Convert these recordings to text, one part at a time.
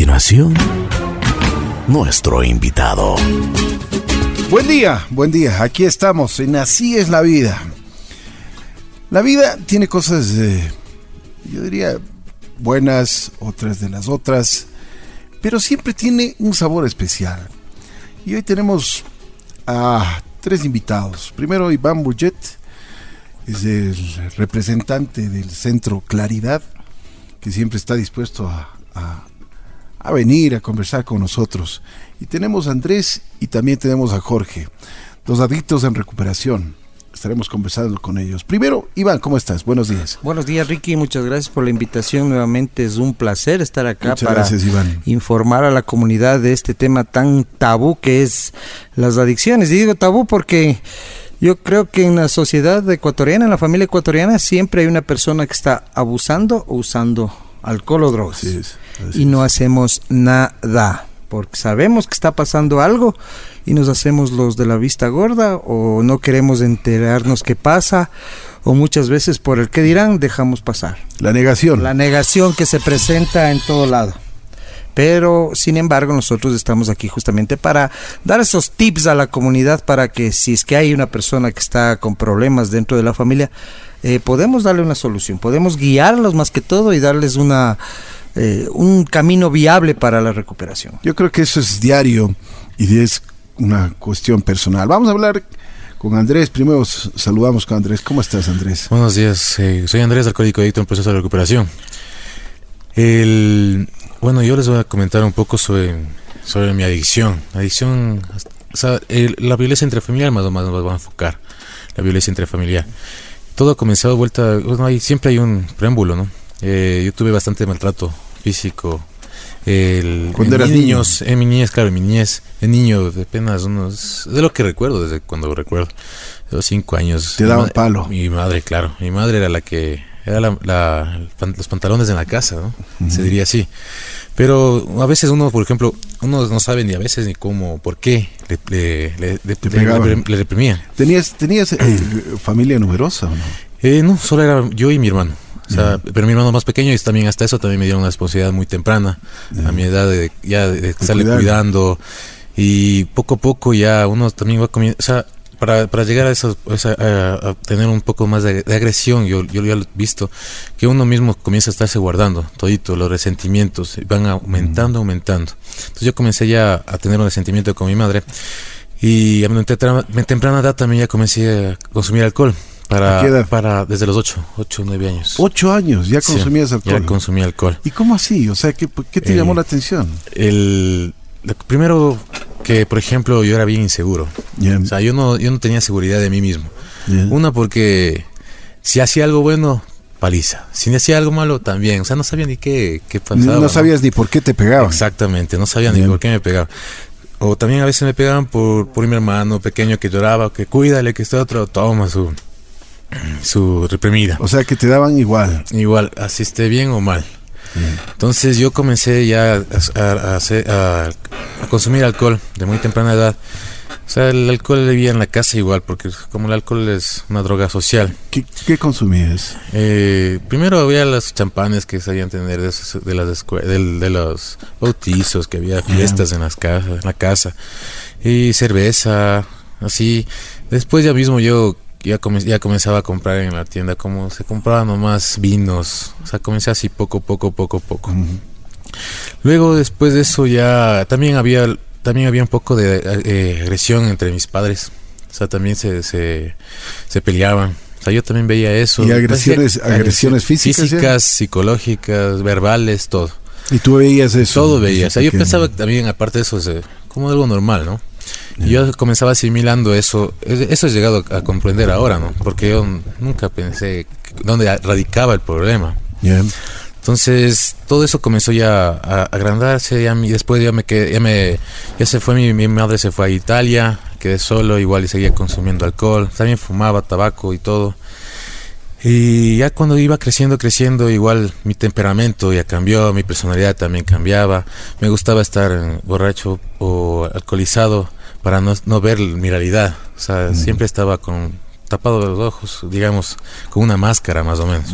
continuación, nuestro invitado. Buen día, buen día. Aquí estamos en Así es la vida. La vida tiene cosas, eh, yo diría, buenas, otras de las otras, pero siempre tiene un sabor especial. Y hoy tenemos a tres invitados. Primero Iván Burget, es el representante del Centro Claridad, que siempre está dispuesto a venir a conversar con nosotros. Y tenemos a Andrés y también tenemos a Jorge, dos adictos en recuperación estaremos conversando con ellos. Primero, Iván, ¿cómo estás? Buenos días. Buenos días, Ricky. Muchas gracias por la invitación. Nuevamente es un placer estar acá para informar a la comunidad de este tema tan tabú que es las adicciones. Y digo tabú porque yo creo que en la sociedad ecuatoriana, en la familia ecuatoriana, siempre hay una persona que está abusando o usando alcohol o drogas. Y no hacemos nada porque sabemos que está pasando algo y nos hacemos los de la vista gorda o no queremos enterarnos qué pasa o muchas veces por el que dirán dejamos pasar. La negación. La negación que se presenta en todo lado. Pero, sin embargo, nosotros estamos aquí justamente para dar esos tips a la comunidad para que si es que hay una persona que está con problemas dentro de la familia, eh, podemos darle una solución, podemos guiarlos más que todo y darles una, eh, un camino viable para la recuperación. Yo creo que eso es diario y es una cuestión personal. Vamos a hablar con Andrés. Primero saludamos con Andrés. ¿Cómo estás, Andrés? Buenos días. Eh, soy Andrés, alcohólico adicto en proceso de recuperación. El, bueno, yo les voy a comentar un poco sobre, sobre mi adicción. Adicción, o sea, la violencia intrafamiliar más o menos nos va a enfocar. La violencia intrafamiliar. Todo ha comenzado vuelta, bueno, hay, siempre hay un preámbulo, ¿no? Eh, yo tuve bastante maltrato físico, el, cuando eras niños, en mi niñez, claro, en mi niñez, en niño de apenas unos, de lo que recuerdo, desde cuando recuerdo, de los cinco años. Te daba palo. Mi madre, claro, mi madre era la que, era la, los pantalones en la casa, ¿no? Se diría así. Pero a veces uno, por ejemplo, uno no sabe ni a veces ni cómo, por qué le, le, le, le reprimían. ¿Tenías, tenías eh, familia numerosa o no? Eh, no, solo era yo y mi hermano. O sea, pero mi hermano más pequeño y también hasta eso también me dieron una responsabilidad muy temprana a mi edad de ya de, estarle cuidando y poco a poco ya uno también va comiendo, o sea, para, para llegar a eso, a, tener un poco más de, agresión, yo, yo ya he visto que uno mismo comienza a estarse guardando todito, los resentimientos van aumentando, aumentando. Entonces yo comencé ya a tener un resentimiento con mi madre y a mi temprana edad también ya comencé a consumir alcohol. Para, para desde los 8, 8, 9 años. 8 años, ya consumías alcohol. Ya consumía alcohol. ¿Y cómo así? O sea, ¿qué, qué te llamó la atención? El, primero que, por ejemplo, yo era bien inseguro. O sea, yo no, yo no tenía seguridad de mí mismo. Una porque si hacía algo bueno, paliza. Si hacía algo malo, también. O sea, no sabía ni qué, qué pasaba. No, sabías ni por qué te pegaban. Exactamente, no sabía ni por qué me pegaban. O también a veces me pegaban por, por mi hermano pequeño que lloraba, que cuídale, que está otro, toma su su reprimida. O sea que te daban igual. Igual, así esté bien o mal. Entonces yo comencé ya a, a, consumir alcohol de muy temprana edad. O sea, el alcohol vivía en la casa igual, porque como el alcohol es una droga social. ¿Qué, qué consumías? Eh, primero había los champanes que sabían tener de, de las de, los bautizos, que había fiestas en las casas, en la casa, y cerveza, así. Después ya mismo yo ya, ya comenzaba a comprar en la tienda como se compraban nomás vinos. O sea, comencé así poco, poco, poco, poco. Luego después de eso ya también había también había un poco de eh, agresión entre mis padres. O sea, también se, se, se, peleaban. O sea, yo también veía eso. ¿Y agresiones, agresiones físicas? Físicas, psicológicas, verbales, todo. ¿Y tú veías eso? Todo veía. O sea, yo pensaba también, aparte de eso, como algo normal, ¿no? Yo comenzaba asimilando eso, eso he llegado a comprender ahora, ¿no? Porque yo nunca pensé dónde radicaba el problema. Entonces, todo eso comenzó ya a agrandarse, y después ya me quedé, ya me, ya se fue mi, mi, madre se fue a Italia, quedé solo, igual y seguía consumiendo alcohol, también fumaba tabaco y todo. Y ya cuando iba creciendo, creciendo, igual mi temperamento ya cambió, mi personalidad también cambiaba. Me gustaba estar borracho o alcoholizado para no, no ver mi realidad. O sea, siempre estaba con tapado los ojos, digamos, con una máscara más o menos.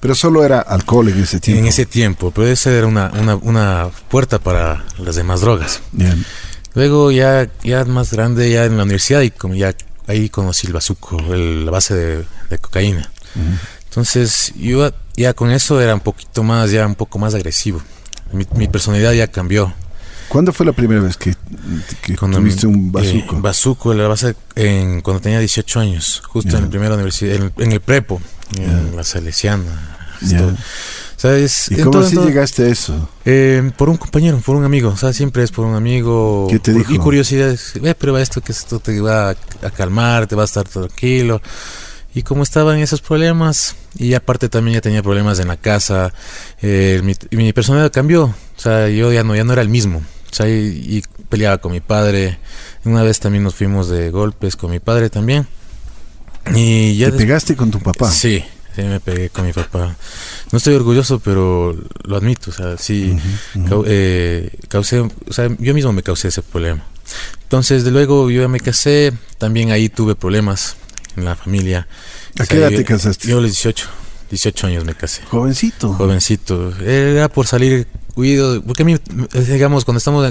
Pero solo era alcohol en ese tiempo. En ese tiempo, pero esa era una, una, una puerta para las demás drogas. Luego ya, ya más grande, ya en la universidad, y como ya ahí conocí el bazuco, la base de, cocaína. Entonces yo ya con eso era un poquito más, ya un poco más agresivo. Mi, personalidad ya cambió. ¿Cuándo fue la primera vez que, que tuviste un bazuco? Eh, bazuco, la base en, cuando tenía 18 años, justo en la primera universidad, en, el prepo, en la Salesiana. ¿Y cómo así llegaste a eso? Eh, por un compañero, por un amigo. O sea, siempre es por un amigo. ¿Qué te dijo? Y curiosidad. Eh, prueba esto, que esto te va a, calmar, te va a estar tranquilo. Y como estaba en esos problemas, y aparte también ya tenía problemas en la casa, eh, mi, mi, personalidad cambió. O sea, yo ya no, ya no era el mismo. O sea, y, peleaba con mi padre. Una vez también nos fuimos de golpes con mi padre también. Y ya ¿Te pegaste con tu papá? Sí, Sí, me pegué con mi papá. No estoy orgulloso, pero lo admito. O sea, sí, eh, causé, o sea, yo mismo me causé ese problema. Entonces, de luego yo ya me casé, también ahí tuve problemas en la familia. ¿A qué edad te casaste? Yo a los 18, 18 años me casé. Jovencito. Jovencito. Era por salir huido, porque a mí, digamos, cuando estamos,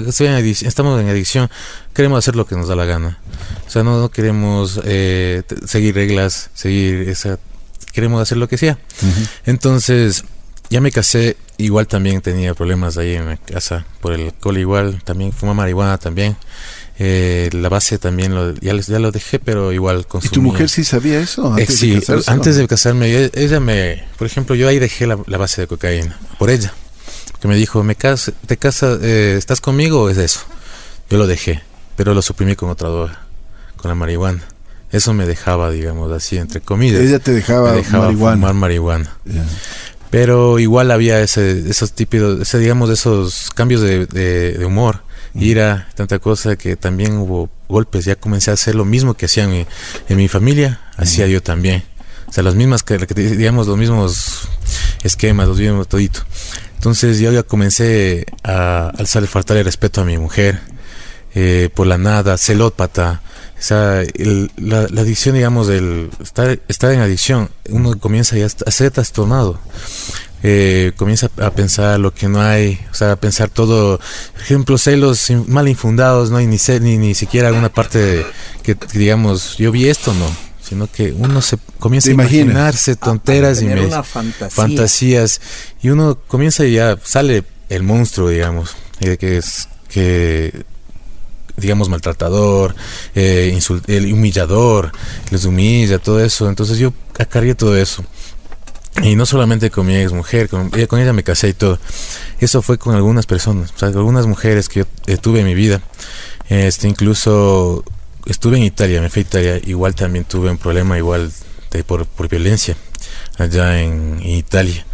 estamos en adicción, queremos hacer lo que nos da la gana. O sea, no, queremos eh, seguir reglas, seguir esa queremos hacer lo que sea. Entonces, ya me casé, igual también tenía problemas ahí en la casa por el alcohol, igual también fuma marihuana también. Eh, la base también lo, ya, ya, lo dejé, pero igual consumía. ¿Y tu mujer sí sabía eso? Antes eh, sí, de antes de casarme, ella me, por ejemplo, yo ahí dejé la, base de cocaína, por ella, que me dijo, me cas te casas, eh, ¿estás conmigo o es eso? Yo lo dejé, pero lo suprimí con otra droga, con la marihuana. Eso me dejaba, digamos así, entre comillas. Ella te dejaba, marihuana. fumar marihuana. Pero igual había ese, esos típicos, ese, digamos, esos cambios de, de, humor, ira, tanta cosa que también hubo golpes. Ya comencé a hacer lo mismo que hacían en, en mi familia, hacía yo también. O sea, las mismas, digamos, los mismos esquemas, los mismos todito. Entonces yo ya comencé a alzar, faltar el respeto a mi mujer, eh, por la nada, celópata, o sea, la, adicción, digamos, del estar, estar en adicción, uno comienza ya a ser trastornado. Eh, comienza a pensar lo que no hay, o sea, a pensar todo, por ejemplo, celos mal infundados, no hay ni, ni, ni siquiera alguna parte que, digamos, yo vi esto, no, sino que uno se comienza a imaginarse tonteras y fantasías y uno comienza y ya sale el monstruo, digamos, de que es que digamos, maltratador, eh, el humillador, les humilla, todo eso. Entonces yo acarrié todo eso. Y no solamente con mi ex mujer, con ella, con ella me casé y todo. Eso fue con algunas personas, o sea, algunas mujeres que yo eh, tuve en mi vida. Este, incluso estuve en Italia, me fui a Italia, igual también tuve un problema igual de, por, por violencia allá en, Italia.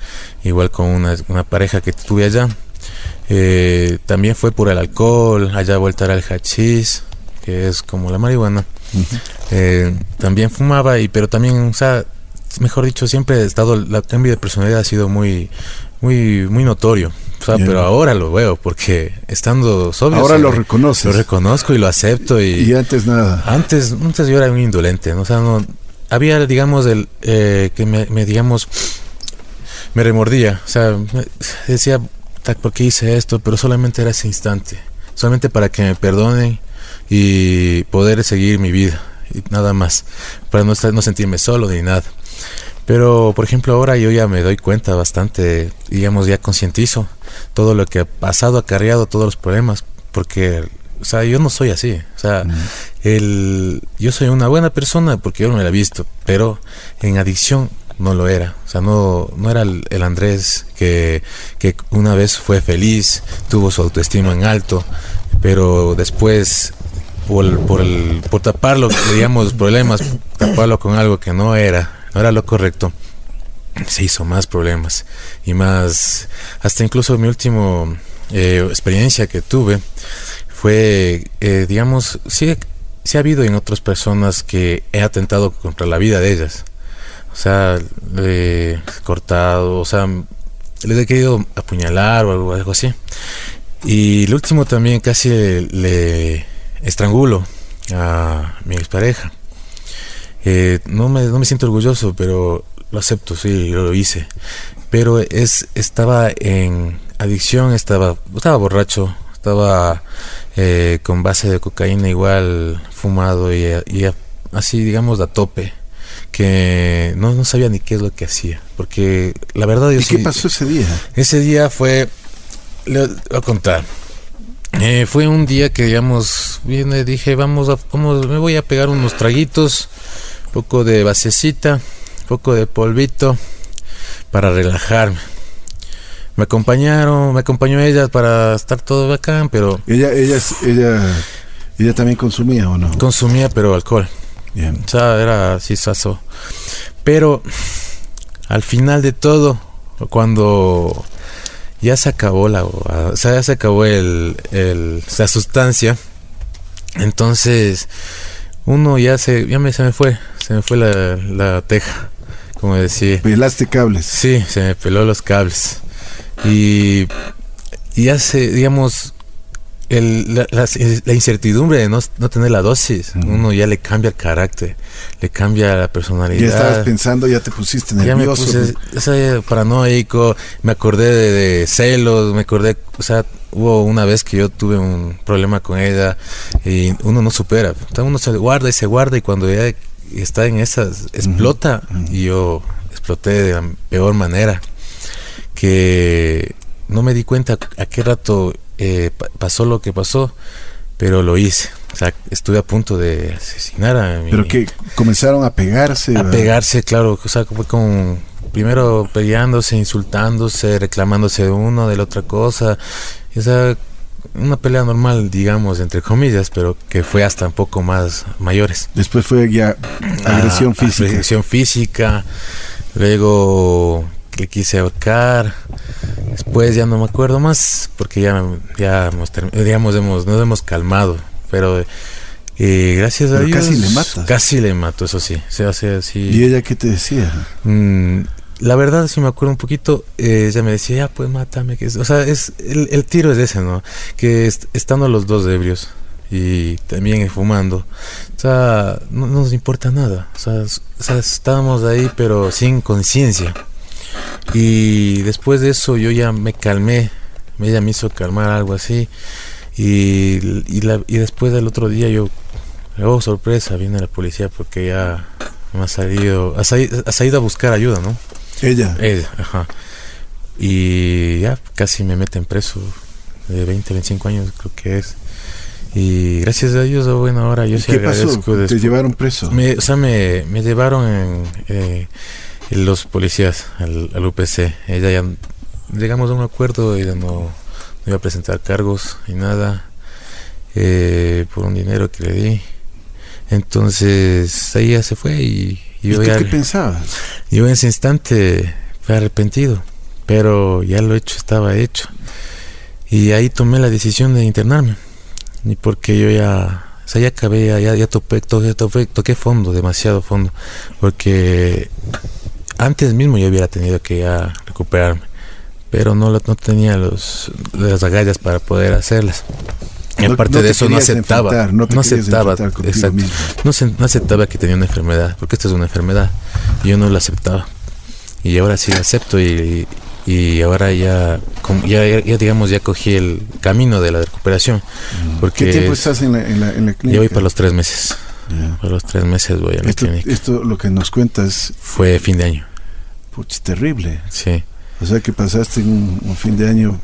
Igual con una, una pareja que tuve allá eh, también fue por el alcohol, allá voltar al hachís, que es como la marihuana. Eh, también fumaba, y pero también, o sea, mejor dicho, siempre he estado, el cambio de personalidad ha sido muy, muy, muy notorio. O sea, pero ahora lo veo, porque estando sobrio. Ahora lo reconoces. Lo reconozco y lo acepto. Y, y antes nada. Antes, antes yo era muy indolente, ¿no? o sea, no, había, digamos, el eh, que me, me, digamos, me remordía. O sea, decía, ¿por qué hice esto? Pero solamente era ese instante, solamente para que me perdonen y poder seguir mi vida y nada más, para no, no sentirme solo ni nada. Pero, por ejemplo, ahora yo ya me doy cuenta bastante, digamos, ya concientizo todo lo que ha pasado, acarreado todos los problemas, porque, o sea, yo no soy así. O sea, el, yo soy una buena persona porque yo no me la he visto, pero en adicción no lo era. O sea, no, no era el, Andrés que, que, una vez fue feliz, tuvo su autoestima en alto, pero después, por, por, el, por taparlo, digamos, los problemas, taparlo con algo que no era, no era lo correcto, se hizo más problemas y más, hasta incluso mi último eh, experiencia que tuve fue, eh, digamos, sí, sí ha habido en otras personas que he atentado contra la vida de ellas o sea, le cortado, o sea, le he querido apuñalar o algo, así. Y el último también casi le, estrangulo a mi expareja. Eh, no, me, no me siento orgulloso, pero lo acepto, sí, lo hice. Pero es, estaba en adicción, estaba, estaba borracho, estaba eh, con base de cocaína igual fumado y, así digamos a tope que no, no sabía ni qué es lo que hacía porque la verdad ¿Y qué pasó ese día? ese día fue le voy a contar eh, fue un día que digamos viene dije vamos a vamos me voy a pegar unos traguitos poco de basecita poco de polvito para relajarme me acompañaron, me acompañó ella para estar todo bacán, pero... Ella, ella, ella, ella también consumía o no? Consumía, pero alcohol. Bien. O sea, era así saso. Pero al final de todo, cuando ya se acabó la, o sea, ya se acabó el, el, la sustancia, entonces uno ya se, ya me, se me fue, se me fue la, la teja, como decía. Pelaste cables. Sí, se me peló los cables. Y, y hace, digamos, el, la, incertidumbre de no, no, tener la dosis, uno ya le cambia el carácter, le cambia la personalidad. Ya estabas pensando, ya te pusiste nervioso. Ya me puse paranoico, me acordé de, celos, me acordé, o sea, hubo una vez que yo tuve un problema con ella y uno no supera, uno se guarda y se guarda y cuando ya está en esas, explota. Y yo exploté de la peor manera que no me di cuenta a qué rato eh, pasó lo que pasó, pero lo hice. O sea, estuve a punto de asesinar a mi... Pero que comenzaron a pegarse. A pegarse, claro. O sea, fue como primero peleándose, insultándose, reclamándose de uno, de la otra cosa. Esa una pelea normal, digamos, entre comillas, pero que fue hasta un poco más mayores. Después fue ya agresión ah, física. Agresión física. Luego que quise ahorcar. Después ya no me acuerdo más porque ya, ya hemos, digamos, hemos, nos hemos calmado. Pero eh, gracias a Dios. Casi le matas. Casi le mato, eso sí. Se hace así. ¿Y ella qué te decía? Mm, la verdad, si me acuerdo un poquito, eh, ella me decía, ya pues mátame. Que o sea, es, el, el, tiro es ese, ¿no? Que estando los dos ebrios y también fumando, o sea, no, nos importa nada. O sea, o sea estábamos ahí, pero sin conciencia. Y después de eso yo ya me calmé, ella me hizo calmar algo así. Y, y, la, y después del otro día yo, oh sorpresa, viene la policía porque ya me ha salido, ha salido, a buscar ayuda, ¿no? Ella. Ella, ajá. Y ya casi me meten preso de 20, 25 años creo que es. Y gracias a Dios, bueno, ahora yo sí ¿Qué Pasó? ¿Te llevaron preso? Me, o sea, me, me llevaron en... Eh, los policías al, UPC. Ella ya llegamos a un acuerdo, ella no, iba a presentar cargos y nada eh, por un dinero que le di. Entonces ahí ya se fue y, yo ya, qué pensabas? Yo en ese instante fue arrepentido, pero ya lo hecho estaba hecho. Y ahí tomé la decisión de internarme. Y porque yo ya o sea, ya acabé, ya, ya, toqué, toqué, fondo, demasiado fondo, porque antes mismo yo hubiera tenido que ya recuperarme, pero no, no tenía los, las agallas para poder hacerlas. Y aparte de eso no aceptaba, no, aceptaba, no, no, aceptaba que tenía una enfermedad, porque esta es una enfermedad, y yo no la aceptaba. Y ahora sí la acepto y, y ahora ya, ya, ya, digamos, ya cogí el camino de la recuperación. Porque ¿Qué tiempo estás en la, en la, en la clínica? Ya voy para los tres meses. Para los tres meses voy a la esto, clínica. Esto lo que nos cuentas... Fue fin de año. Puch, terrible. Sí. O sea que pasaste un, un fin de año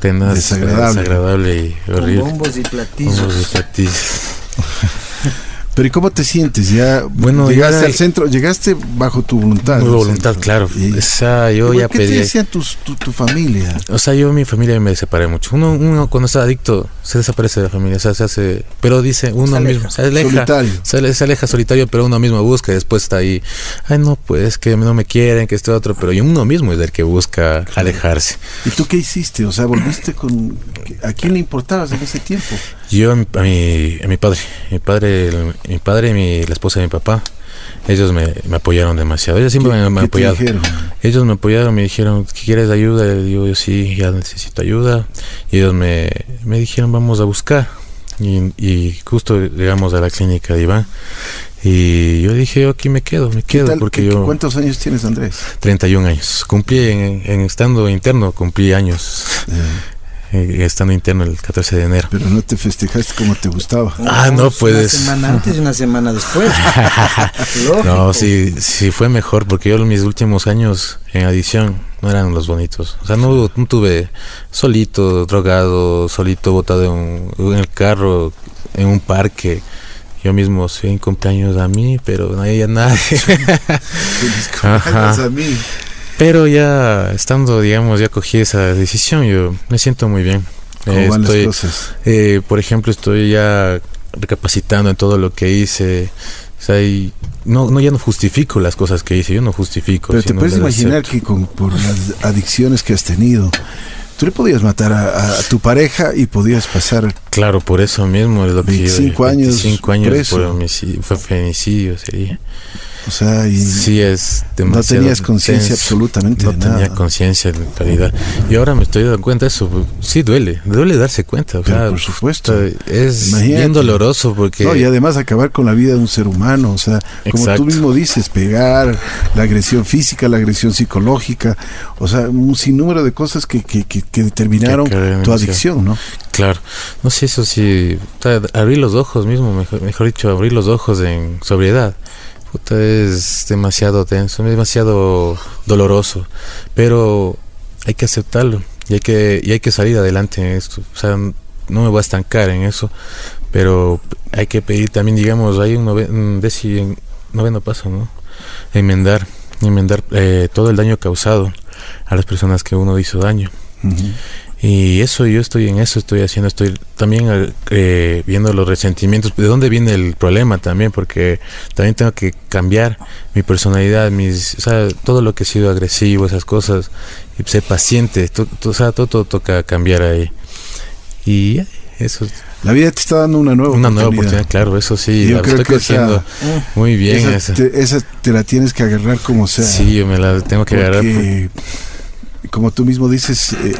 Tenaz, desagradable. desagradable y horrible. Con bombos y platillos. Bombos y platillos. Pero ¿y cómo te sientes? Ya bueno, llegaste al centro, llegaste bajo tu voluntad. Mi voluntad, claro. o sea, yo ya ¿Qué te decía tu, tu, familia? O sea, yo mi familia me separé mucho. Uno, uno cuando está adicto se desaparece de la familia, o sea, se hace, pero dice uno mismo, se aleja, solitario. Se, aleja solitario, pero uno mismo busca y después está ahí, ay no, pues que no me quieren, que este otro, pero uno mismo es el que busca alejarse. ¿Y tú qué hiciste? O sea, volviste con ¿a quién le importabas en ese tiempo? Yo a mi, a mi padre, mi padre, mi padre y mi, la esposa de mi papá, ellos me, me apoyaron demasiado. Ellos siempre me, me apoyaron. Ellos me apoyaron, me dijeron, ¿quieres ayuda? Y yo, yo sí, ya necesito ayuda. Y ellos me, me dijeron, vamos a buscar. y, justo llegamos a la clínica de Iván. Y yo dije, yo aquí me quedo, me quedo. porque yo, ¿Cuántos años tienes, Andrés? 31 años. Cumplí en, en estando interno, cumplí años. Eh, estando interno el 14 de enero. Pero no te festejaste como te gustaba. Ah, no, puedes. Una semana antes y una semana después. no, sí, sí fue mejor porque yo mis últimos años en adición no eran los bonitos. O sea, no, tuve solito, drogado, solito botado en, en, el carro, en un parque. Yo mismo soy en cumpleaños a mí, pero no había nadie. a mí. Pero ya estando, digamos, ya cogí esa decisión, yo me siento muy bien. ¿Cómo van las cosas? Eh, por ejemplo, estoy ya recapacitando en todo lo que hice. O sea, no, no, ya no justifico las cosas que hice, yo no justifico. Pero te puedes imaginar que con, por las adicciones que has tenido, tú le podías matar a, tu pareja y podías pasar. Claro, por eso mismo es lo 25 años. 25 años por fue femicidio sería. O sea, y sí es no tenías conciencia absolutamente no de tenía conciencia en realidad. Y ahora me estoy dando cuenta de eso sí duele duele darse cuenta por supuesto. es bien doloroso porque no, y además acabar con la vida de un ser humano o sea como tú mismo dices pegar la agresión física la agresión psicológica o sea un sinnúmero de cosas que, que, que, determinaron tu adicción no claro. No sé eso sí abrir los ojos mismo mejor, mejor dicho abrir los ojos en sobriedad es demasiado tenso, es demasiado doloroso, pero hay que aceptarlo y hay que, y hay que salir adelante en esto. O sea, no me voy a estancar en eso, pero hay que pedir también, digamos, hay un, noveno paso, ¿no? Enmendar, enmendar eh, todo el daño causado a las personas que uno hizo daño. Y eso, yo estoy en eso, estoy haciendo, estoy también eh, viendo los resentimientos, de dónde viene el problema también, porque también tengo que cambiar mi personalidad, mis, o sea, todo lo que he sido agresivo, esas cosas, y ser paciente, o sea, todo, todo, toca cambiar ahí. Y eso. La vida te está dando una nueva una nueva oportunidad, claro, eso sí, yo creo que haciendo muy bien. Esa, Te, la tienes que agarrar como sea. Sí, yo me la tengo que agarrar. Como tú mismo dices, eh,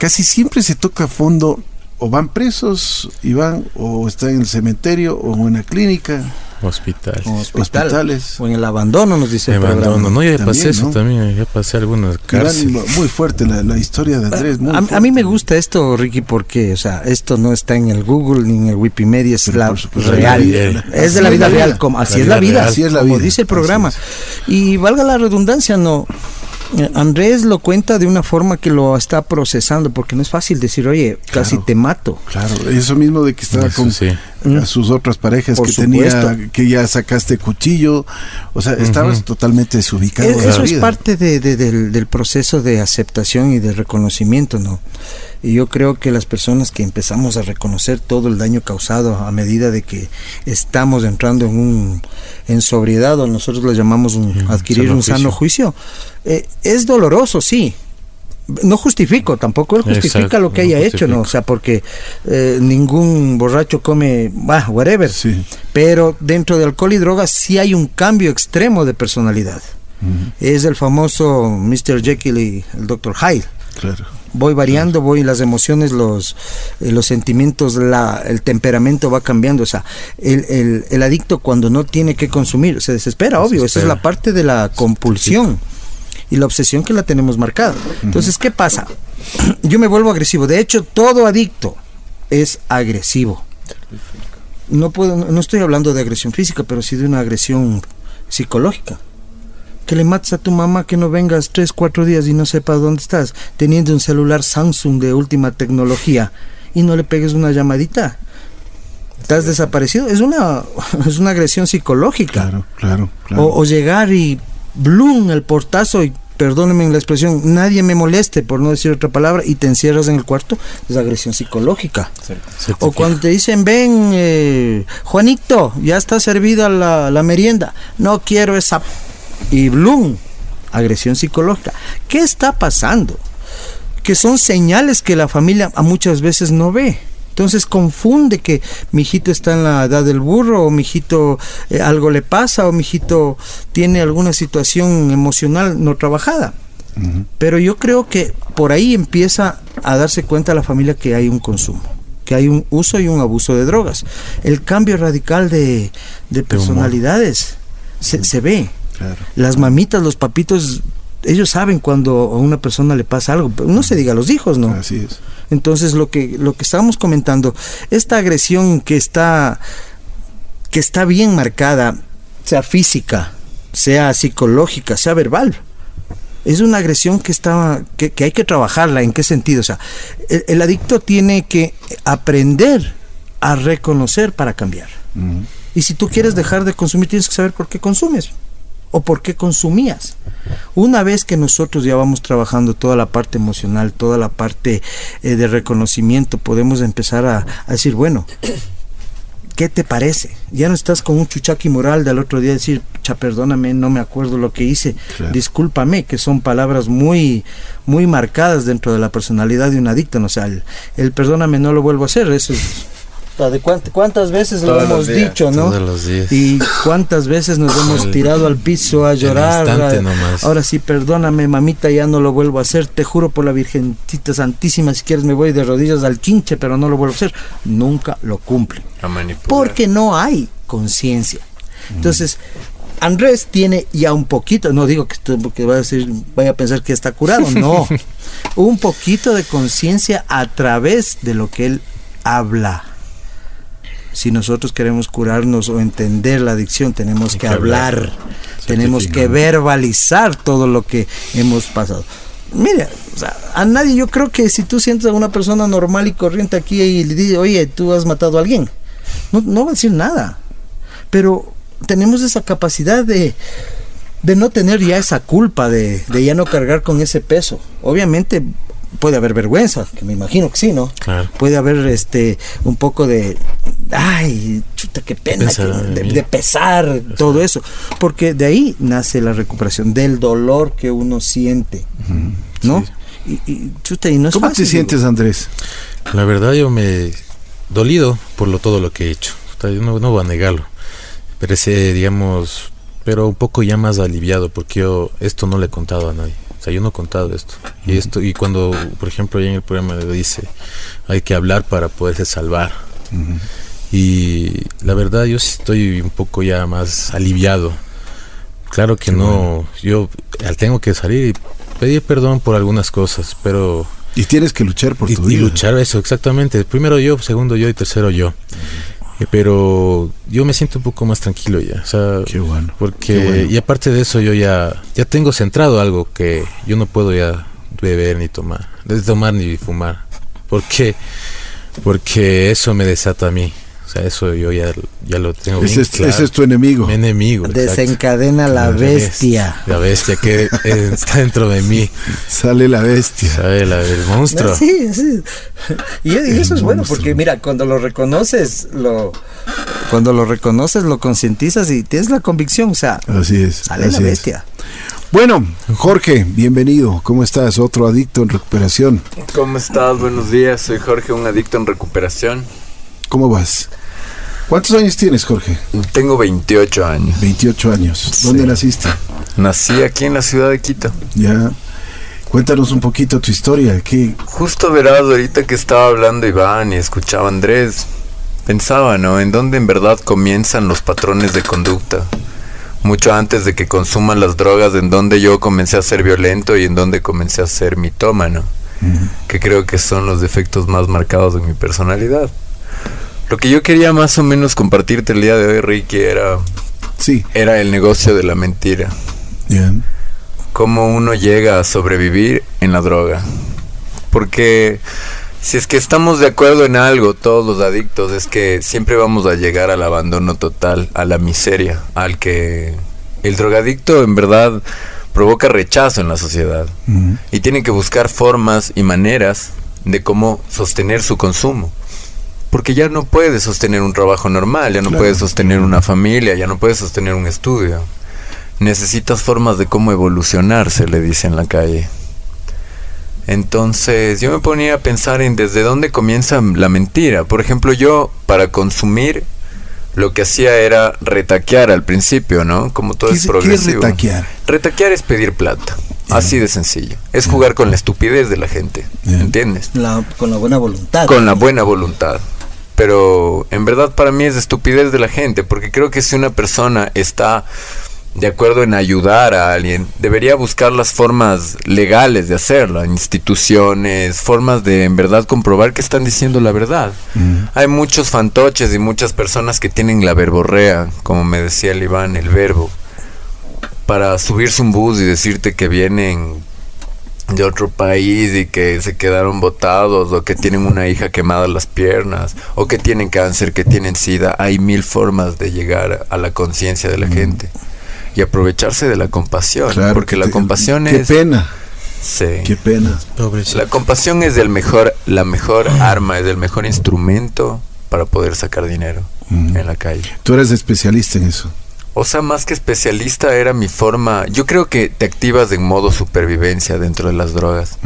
casi siempre se toca a fondo o van presos y van o están en el cementerio o en la clínica. Hospital. O hospitales. O en el abandono, nos dice. El abandono. No, ya pasé eso también, ya pasé algunas cárceles. Muy fuerte la, historia de Andrés. a, mí me gusta esto, Ricky, porque, o sea, esto no está en el Google ni en el Wikimedia, es la real. es de la vida real, como, así, es la vida, así es la vida, como dice el programa. Y valga la redundancia, no Andrés lo cuenta de una forma que lo está procesando, porque no es fácil decir, oye, casi te mato. Claro, eso mismo de que estaba con sus otras parejas que tenía, que ya sacaste cuchillo, o sea, estabas totalmente desubicado. E-, eso es parte del, del, proceso de aceptación y de reconocimiento, ¿no? Y yo creo que las personas que empezamos a reconocer todo el daño causado a medida de que estamos entrando en un en sobriedad o nosotros lo llamamos adquirir un sano juicio, eh, es doloroso, sí. No justifico, tampoco él justifica lo que haya hecho, ¿no? O sea, porque eh, ningún borracho come, bah, whatever. Sí. Pero dentro de alcohol y drogas sí hay un cambio extremo de personalidad. Es el famoso Mr. Jekyll y el Dr. Hyde. Claro voy variando, voy las emociones, los, eh, los sentimientos, la, el temperamento va cambiando. O sea, el, el, el, adicto cuando no tiene que consumir se desespera, obvio, esa es la parte de la compulsión y la obsesión que la tenemos marcada. Entonces, ¿qué pasa? Yo me vuelvo agresivo. De hecho, todo adicto es agresivo. No puedo, no estoy hablando de agresión física, pero sí de una agresión psicológica que le mates a tu mamá que no vengas tres, cuatro días y no sepa dónde estás, teniendo un celular Samsung de última tecnología y no le pegues una llamadita. Estás desaparecido. Es una, es una agresión psicológica. Claro, claro. O, llegar y blum el portazo y perdónenme la expresión, nadie me moleste, por no decir otra palabra, y te encierras en el cuarto, es agresión psicológica. o cuando te dicen, ven, eh, Juanito, ya está servida la, la merienda, no quiero esa y Bloom, agresión psicológica. ¿Qué está pasando? Que son señales que la familia a muchas veces no ve. Entonces confunde que mi hijito está en la edad del burro, o mi hijito eh, algo le pasa, o mi hijito tiene alguna situación emocional no trabajada. Pero yo creo que por ahí empieza a darse cuenta la familia que hay un consumo que hay un uso y un abuso de drogas. El cambio radical de, personalidades se, ve. Las mamitas, los papitos, ellos saben cuando a una persona le pasa algo, no se diga a los hijos, ¿no? Así es. Entonces lo que lo que estábamos comentando, esta agresión que está que está bien marcada, sea física, sea psicológica, sea verbal, es una agresión que está que, hay que trabajarla. ¿En qué sentido? O sea, el, adicto tiene que aprender a reconocer para cambiar. Y si tú quieres dejar de consumir, tienes que saber por qué consumes o por qué consumías. Una vez que nosotros ya vamos trabajando toda la parte emocional, toda la parte eh, de reconocimiento, podemos empezar a, decir, bueno, ¿qué te parece? Ya no estás con un chuchaqui moral del otro día decir, cha, perdóname, no me acuerdo lo que hice, discúlpame, que son palabras muy, muy marcadas dentro de la personalidad de un adicto, ¿no? o sea, el, el perdóname no lo vuelvo a hacer, eso es de cuántas veces lo hemos dicho, ¿no? Y cuántas veces nos hemos tirado al piso a llorar. ahora sí, perdóname, mamita, ya no lo vuelvo a hacer. Te juro por la Virgencita Santísima, si quieres me voy de rodillas al quinche, pero no lo vuelvo a hacer. Nunca lo cumple. Porque no hay conciencia. Entonces, Andrés tiene ya un poquito, no digo que, que vaya, a decir, vaya a pensar que está curado, no, un poquito de conciencia a través de lo que él habla si nosotros queremos curarnos o entender la adicción, tenemos que, hablar, tenemos que verbalizar todo lo que hemos pasado. Mira, a nadie, yo creo que si tú sientes a una persona normal y corriente aquí y le dices, oye, tú has matado a alguien, no, no va a decir nada. Pero tenemos esa capacidad de, de no tener ya esa culpa, de, de ya no cargar con ese peso. Obviamente puede haber vergüenza, que me imagino que sí, ¿no? Puede haber este un poco de ay, chuta, qué pena, de, pesar, todo eso, porque de ahí nace la recuperación del dolor que uno siente, ¿no? Y, chuta, y no es ¿Cómo te sientes, Andrés? La verdad yo me dolido por lo todo lo que he hecho. Yo no, no voy a negarlo. Pero ese, digamos, pero un poco ya más aliviado porque yo esto no le he contado a nadie. O sea, yo no he contado esto. Y esto y cuando, por ejemplo, en el programa le dice, hay que hablar para poderse salvar. Y la verdad yo estoy un poco ya más aliviado. Claro que no, yo tengo que salir y pedir perdón por algunas cosas, pero... Y tienes que luchar por tu vida. Y luchar eso, exactamente. Primero yo, segundo yo y tercero yo. Pero yo me siento un poco más tranquilo ya, o sea, qué bueno, porque y aparte de eso yo ya ya tengo centrado algo que yo no puedo ya beber ni tomar, de tomar ni fumar, ¿por qué? Porque eso me desata a mí. O sea, eso yo ya, ya lo tengo ese, es, ese es tu enemigo. Mi enemigo. Desencadena la bestia. La bestia que está dentro de mí. Sale la bestia. Sale la, el monstruo. Sí, sí. Y, eso es bueno porque mira, cuando lo reconoces, lo cuando lo reconoces, lo concientizas y tienes la convicción, o sea, así es. Sale la bestia. Bueno, Jorge, bienvenido. ¿Cómo estás? Otro adicto en recuperación. ¿Cómo estás? Buenos días. Soy Jorge, un adicto en recuperación. ¿Cómo vas? ¿Cuántos años tienes, Jorge? Tengo 28 años. 28 años. ¿Dónde naciste? Nací aquí en la ciudad de Quito. Ya. Cuéntanos un poquito tu historia. ¿Qué? Justo verás, ahorita que estaba hablando Iván y escuchaba Andrés, pensaba, ¿no? En dónde en verdad comienzan los patrones de conducta. Mucho antes de que consuman las drogas, en dónde yo comencé a ser violento y en dónde comencé a ser mitómano. Que creo que son los defectos más marcados de mi personalidad. Lo que yo quería más o menos compartirte el día de hoy, Ricky, era, sí. era el negocio de la mentira. Bien. Cómo uno llega a sobrevivir en la droga. Porque si es que estamos de acuerdo en algo, todos los adictos, es que siempre vamos a llegar al abandono total, a la miseria, al que el drogadicto en verdad provoca rechazo en la sociedad. Y tiene que buscar formas y maneras de cómo sostener su consumo porque ya no puedes sostener un trabajo normal, ya no puedes sostener una familia, ya no puedes sostener un estudio. Necesitas formas de cómo evolucionar, se le dice en la calle. Entonces yo me ponía a pensar en desde dónde comienza la mentira. Por ejemplo, yo para consumir lo que hacía era retaquear al principio, ¿no? Como todo es progresivo. ¿Qué es retaquear? Retaquear es pedir plata. Así de sencillo. Es jugar con la estupidez de la gente. ¿Entiendes? con la buena voluntad. Con la buena voluntad. Pero en verdad para mí es estupidez de la gente, porque creo que si una persona está de acuerdo en ayudar a alguien, debería buscar las formas legales de hacerlo, instituciones, formas de en verdad comprobar que están diciendo la verdad. Hay muchos fantoches y muchas personas que tienen la verborrea, como me decía el Iván, el verbo, para subirse un bus y decirte que vienen de otro país y que se quedaron botados o que tienen una hija quemada las piernas o que tienen cáncer, que tienen sida. Hay mil formas de llegar a la conciencia de la gente y aprovecharse de la compasión, porque la compasión es Qué pena. Sí. Qué pena. La compasión es el mejor la mejor arma, es el mejor instrumento para poder sacar dinero en la calle. Tú eres especialista en eso. O sea, más que especialista era mi forma. Yo creo que te activas en modo supervivencia dentro de las drogas.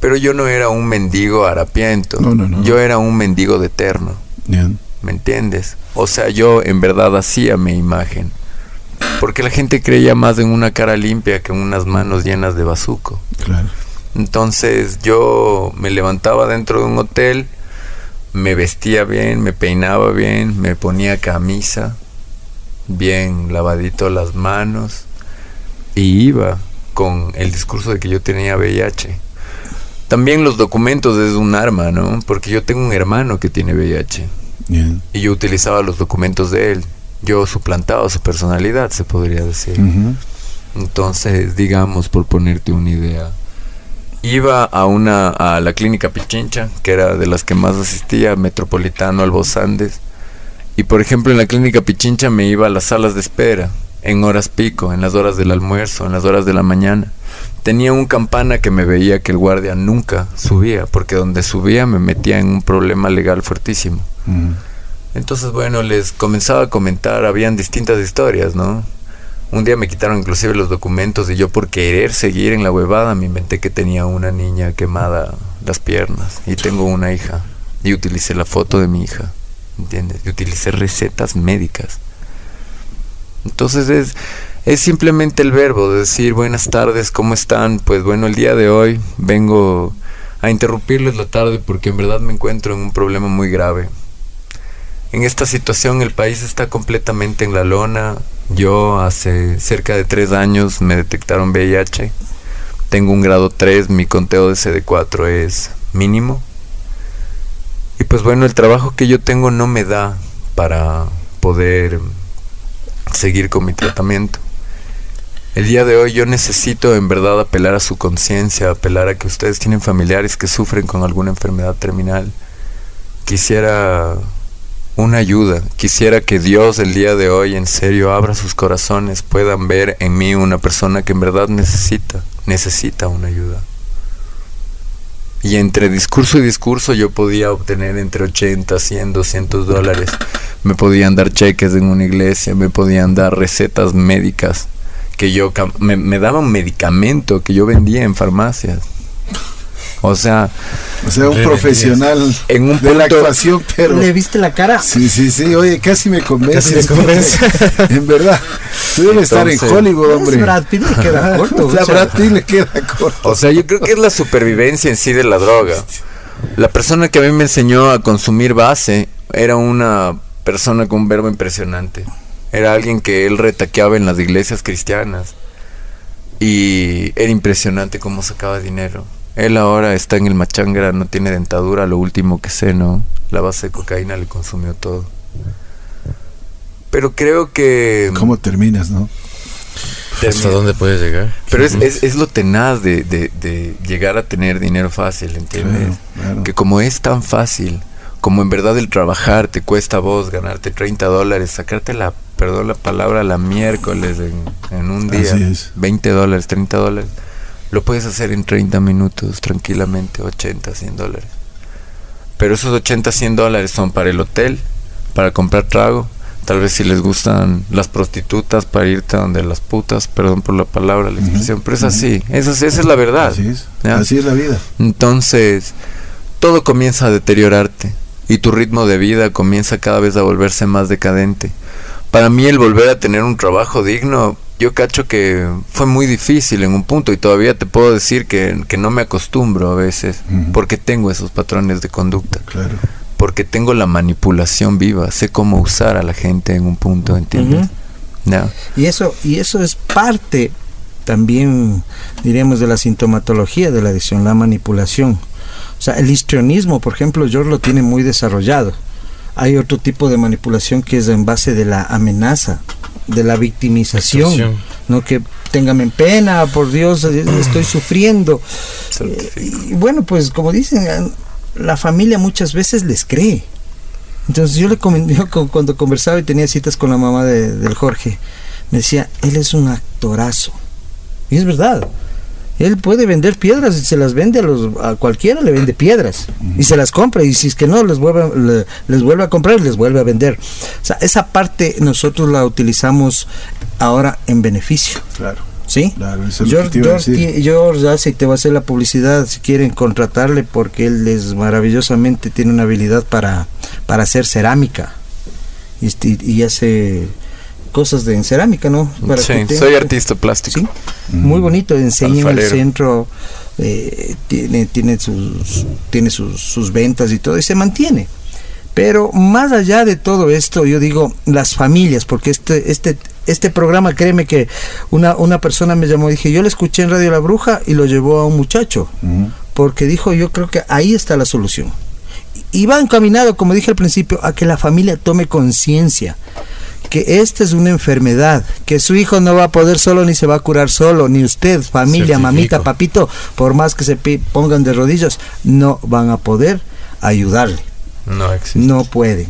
Pero yo no era un mendigo harapiento. No, no, no. Yo era un mendigo de eterno. ¿Me entiendes? O sea, yo en verdad hacía mi imagen. Porque la gente creía más en una cara limpia que en unas manos llenas de bazuco. Claro. Entonces yo me levantaba dentro de un hotel, me vestía bien, me peinaba bien, me ponía camisa, bien lavadito las manos, y iba con el discurso de que yo tenía VIH. También los documentos es un arma, ¿no? Porque yo tengo un hermano que tiene VIH. Y yo utilizaba los documentos de él yo suplantaba su personalidad, se podría decir. Entonces, digamos, por ponerte una idea, iba a una a la clínica Pichincha, que era de las que más asistía, Metropolitano, Albos Andes. Y por ejemplo, en la clínica Pichincha me iba a las salas de espera, en horas pico, en las horas del almuerzo, en las horas de la mañana. Tenía un campana que me veía que el guardia nunca subía, porque donde subía me metía en un problema legal fuertísimo. Entonces, bueno, les comenzaba a comentar, habían distintas historias, ¿no? Un día me quitaron inclusive los documentos y yo por querer seguir en la huevada me inventé que tenía una niña quemada las piernas y tengo una hija y utilicé la foto de mi hija, ¿entiendes? Y utilicé recetas médicas. Entonces es, es simplemente el verbo de decir buenas tardes, ¿cómo están? Pues bueno, el día de hoy vengo a interrumpirles la tarde porque en verdad me encuentro en un problema muy grave. En esta situación el país está completamente en la lona. Yo hace cerca de tres años me detectaron VIH. Tengo un grado 3, mi conteo de CD4 es mínimo. Y pues bueno, el trabajo que yo tengo no me da para poder seguir con mi tratamiento. El día de hoy yo necesito en verdad apelar a su conciencia, apelar a que ustedes tienen familiares que sufren con alguna enfermedad terminal. Quisiera una ayuda. Quisiera que Dios el día de hoy en serio abra sus corazones, puedan ver en mí una persona que en verdad necesita, necesita una ayuda. Y entre discurso y discurso yo podía obtener entre 80, 100, 200 dólares. Me podían dar cheques en una iglesia, me podían dar recetas médicas, que yo me, me daban medicamento que yo vendía en farmacias. O sea, o sea, un profesional en un de la actuación, pero ¿Le viste la cara? Sí, sí, sí, oye, casi me convence. Casi me convence. en verdad. Tú debes estar en Hollywood, hombre. Brad Pitt le queda corto. La Brad Pitt le queda corto. O sea, yo creo que es la supervivencia en sí de la droga. La persona que a mí me enseñó a consumir base era una persona con un verbo impresionante. Era alguien que él retaqueaba en las iglesias cristianas. Y era impresionante cómo sacaba dinero. Él ahora está en el machangra, no tiene dentadura, lo último que sé, ¿no? La base de cocaína le consumió todo. Pero creo que... ¿Cómo terminas, no? ¿Hasta dónde puedes llegar? Pero es, es, es lo tenaz de, de, de, llegar a tener dinero fácil, ¿entiendes? Que como es tan fácil, como en verdad el trabajar te cuesta a vos ganarte 30 dólares, sacarte la, perdón la palabra, la miércoles en, en un día, 20 dólares, 30 dólares lo puedes hacer en 30 minutos tranquilamente, 80, 100 dólares. Pero esos 80, 100 dólares son para el hotel, para comprar trago, tal vez si les gustan las prostitutas para irte a donde las putas, perdón por la palabra, la expresión, pero es así, esa, esa es la verdad. Así es, así es la vida. Entonces, todo comienza a deteriorarte y tu ritmo de vida comienza cada vez a volverse más decadente. Para mí el volver a tener un trabajo digno yo cacho que fue muy difícil en un punto y todavía te puedo decir que, no me acostumbro a veces porque tengo esos patrones de conducta. Claro. Porque tengo la manipulación viva, sé cómo usar a la gente en un punto, ¿entiendes? Y eso y eso es parte también diríamos de la sintomatología de la adicción, la manipulación. O sea, el histrionismo, por ejemplo, George lo tiene muy desarrollado. Hay otro tipo de manipulación que es en base de la amenaza, de la victimización, no que téngame en pena, por Dios, eh, estoy sufriendo. y bueno, pues como dicen, la familia muchas veces les cree. Entonces yo le cuando conversaba y tenía citas con la mamá de, del Jorge, me decía, él es un actorazo. Y es verdad. Él puede vender piedras y se las vende a, los, a cualquiera, le vende piedras y se las compra y si es que no les vuelve, les vuelve a comprar, les vuelve a vender. O sea, esa parte nosotros la utilizamos ahora en beneficio. Claro. ¿Sí? Claro, George, ya si te va a hacer la publicidad, si quieren contratarle, porque él es maravillosamente, tiene una habilidad para, para hacer cerámica y, y hace cosas de en cerámica, ¿no? sí, soy artista plástico. Muy bonito, enseña en el centro, eh, tiene, tiene, sus, tiene sus, sus ventas y todo, y se mantiene. Pero más allá de todo esto, yo digo las familias, porque este, este, este programa, créeme que una, una persona me llamó, dije, yo le escuché en Radio La Bruja y lo llevó a un muchacho, porque dijo, yo creo que ahí está la solución. Y va encaminado, como dije al principio, a que la familia tome conciencia que esta es una enfermedad, que su hijo no va a poder solo ni se va a curar solo, ni usted, familia, mamita, papito, por más que se pongan de rodillas, no van a poder ayudarle. No No pueden.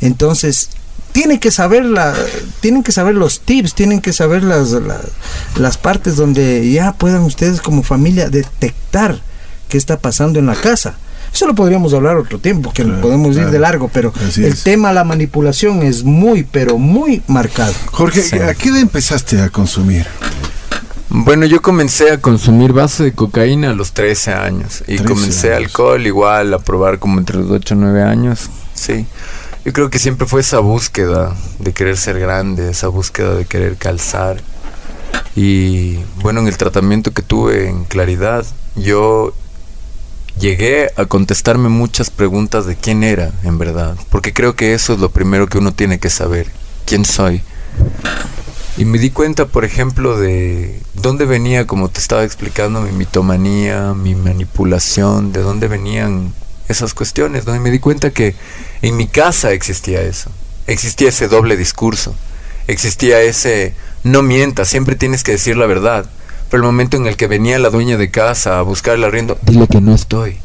Entonces, tienen que saber la, tienen que saber los tips, tienen que saber las, las partes donde ya puedan ustedes como familia detectar qué está pasando en la casa eso lo podríamos hablar otro tiempo, que podemos ir de largo, pero el tema la manipulación es muy, pero muy marcado. Jorge, ¿a qué edad empezaste a consumir? Bueno, yo comencé a consumir base de cocaína a los 13 años y comencé alcohol igual a probar como entre los 8 o 9 años, sí. Yo creo que siempre fue esa búsqueda de querer ser grande, esa búsqueda de querer calzar. Y bueno, en el tratamiento que tuve en Claridad, yo llegué a contestarme muchas preguntas de quién era, en verdad, porque creo que eso es lo primero que uno tiene que saber, quién soy. Y me di cuenta, por ejemplo, de dónde venía, como te estaba explicando, mi mitomanía, mi manipulación, de dónde venían esas cuestiones, ¿no? Y me di cuenta que en mi casa existía eso, existía ese doble discurso, existía ese no mientas, siempre tienes que decir la verdad. Pero el momento en el que venía la dueña de casa a buscar el arriendo, dile que no estoy.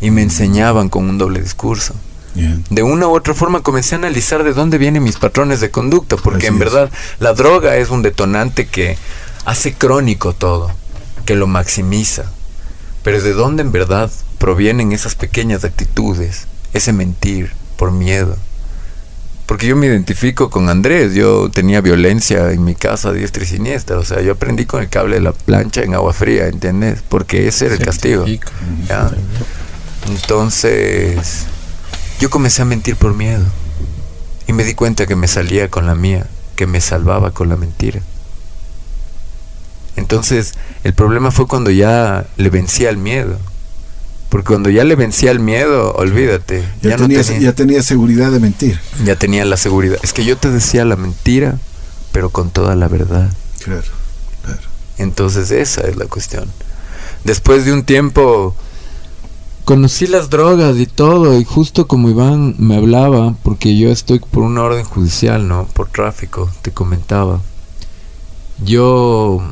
Y me enseñaban con un doble discurso. De una u otra forma comencé a analizar de dónde vienen mis patrones de conducta, porque en verdad la droga es un detonante que hace crónico todo, que lo maximiza. Pero de dónde en verdad provienen esas pequeñas actitudes, ese mentir por miedo, porque yo me identifico con Andrés, yo tenía violencia en mi casa diestra y siniestra, o sea, yo aprendí con el cable de la plancha en agua fría, ¿entiendes? Porque ese era el castigo. Entonces, yo comencé a mentir por miedo y me di cuenta que me salía con la mía, que me salvaba con la mentira. Entonces, el problema fue cuando ya le vencía el miedo. Porque cuando ya le vencía el miedo, olvídate. Ya, ya tenía seguridad de mentir. Ya tenía la seguridad. Es que yo te decía la mentira, pero con toda la verdad. Claro, claro. Entonces esa es la cuestión. Después de un tiempo conocí las drogas y todo y justo como Iván me hablaba, porque yo estoy por una orden judicial, ¿no? Por tráfico, te comentaba. Yo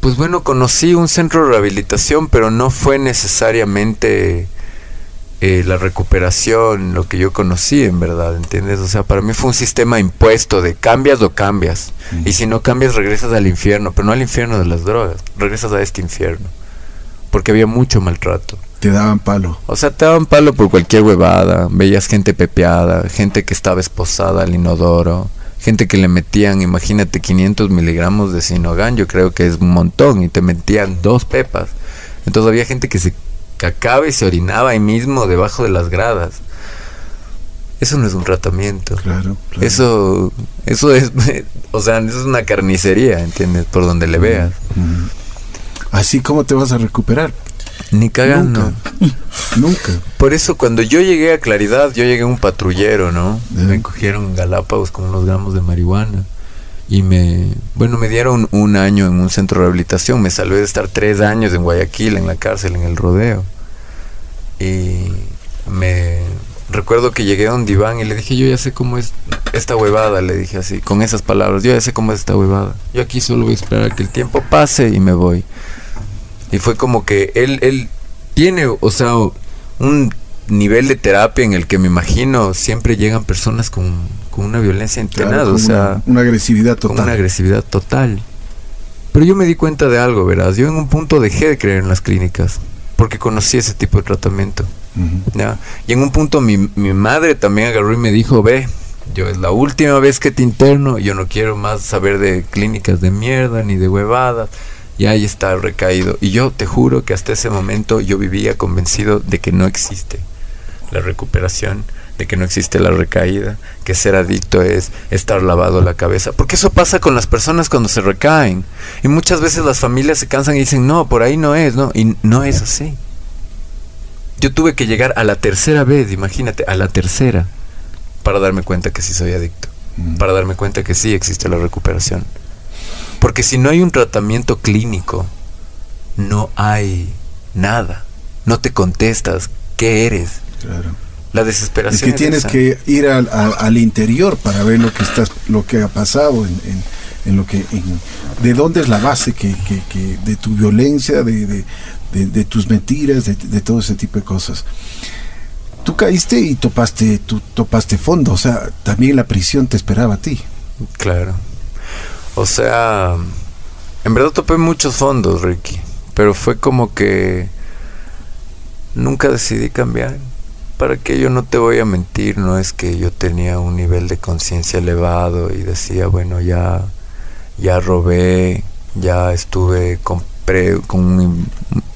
pues bueno, conocí un centro de rehabilitación, pero no fue necesariamente eh, la recuperación lo que yo conocí, en verdad, ¿entiendes? O sea, para mí fue un sistema impuesto de cambias o cambias. Y si no cambias, regresas al infierno, pero no al infierno de las drogas, regresas a este infierno. Porque había mucho maltrato. Te daban palo. O sea, te daban palo por cualquier huevada. Veías gente pepeada, gente que estaba esposada al inodoro gente que le metían, imagínate, 500 miligramos de sinogan, yo creo que es un montón, y te metían dos pepas. Entonces había gente que se cacaba y se orinaba ahí mismo debajo de las gradas. Eso no es un tratamiento. Claro, Eso, eso es, o sea, eso es una carnicería, ¿entiendes? Por donde le veas. Así como te vas a recuperar. Ni cagando. Nunca. Por eso cuando yo llegué a Claridad, yo llegué a un patrullero, ¿no? Me cogieron Galápagos con unos gramos de marihuana. Y me, bueno, me dieron un año en un centro de rehabilitación. Me salvé de estar tres años en Guayaquil, en la cárcel, en el rodeo. Y me recuerdo que llegué a un diván y le dije, yo ya sé cómo es esta huevada, le dije así, con esas palabras, yo ya sé cómo es esta huevada. Yo aquí solo voy a esperar a que el tiempo pase y me voy. Y fue como que él, él tiene, o sea, un nivel de terapia en el que me imagino siempre llegan personas con, una violencia entrenada, o sea, una, agresividad total. Con una agresividad total. Pero yo me di cuenta de algo, verás, yo en un punto dejé de creer en las clínicas porque conocí ese tipo de tratamiento. Y en un punto mi, mi madre también agarró y me dijo, ve, yo es la última vez que te interno, yo no quiero más saber de clínicas de mierda ni de huevadas y ahí está recaído. Y yo te juro que hasta ese momento yo vivía convencido de que no existe la recuperación, de que no existe la recaída, que ser adicto es estar lavado la cabeza. Porque eso pasa con las personas cuando se recaen. Y muchas veces las familias se cansan y dicen, no, por ahí no es, ¿no? Y no es así. Yo tuve que llegar a la tercera vez, imagínate, a la tercera, para darme cuenta que sí soy adicto. Mm. Para darme cuenta que sí existe la recuperación. Porque si no hay un tratamiento clínico, no hay nada. No te contestas qué eres. Claro. La desesperación. Es que tienes que ir al, interior para ver lo que estás, lo que ha pasado en, lo que, de dónde es la base que, de tu violencia, de, tus mentiras, de, todo ese tipo de cosas. Tú caíste y topaste, tú topaste fondo, o sea, también la prisión te esperaba a ti. Claro. O sea, en verdad topé muchos fondos, Ricky, pero fue como que nunca decidí cambiar. Para que yo no te voy a mentir, no es que yo tenía un nivel de conciencia elevado y decía, bueno, ya ya robé, ya estuve con con un,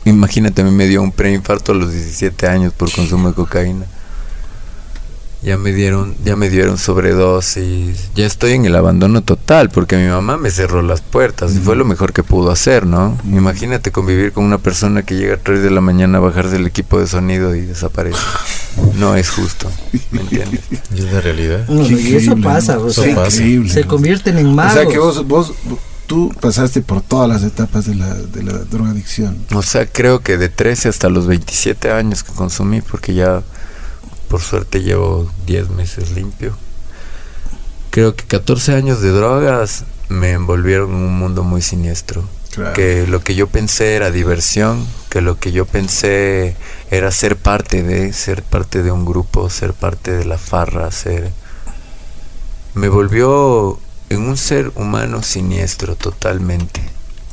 imagínate, me dio un preinfarto a los 17 años por consumo de cocaína ya me dieron, ya me dieron sobredosis, ya estoy en el abandono total, porque mi mamá me cerró las puertas y fue lo mejor que pudo hacer, ¿no? Imagínate convivir con una persona que llega a 3 de la mañana a bajarse el equipo de sonido y desaparece. No es justo, ¿me entiendes? Y es la realidad. y eso pasa, o sea, se convierten en magos. O sea que vos, vos tú pasaste por todas las etapas de la, de la drogadicción. O sea, creo que de 13 hasta los 27 años que consumí, porque ya por suerte llevo 10 meses limpio. Creo que 14 años de drogas me envolvieron en un mundo muy siniestro. Que lo que yo pensé era diversión, que lo que yo pensé era ser parte de, ser parte de un grupo, ser parte de la farra, ser... Me volvió en un ser humano siniestro totalmente,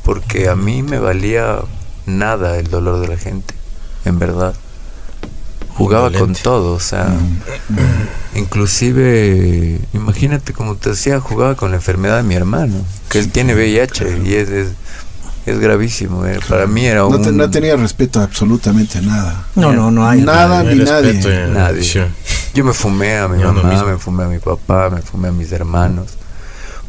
porque a mí me valía nada el dolor de la gente, en verdad jugaba con todo, o sea, inclusive, imagínate como te decía, jugaba con la enfermedad de mi hermano, que él tiene VIH y es, es, gravísimo. Eh. Para mí era un... No, tenía respeto a absolutamente nada. No, no, no hay. Nada ni nadie. nadie. Yo me fumé a mi mamá, me fumé a mi papá, me fumé a mis hermanos.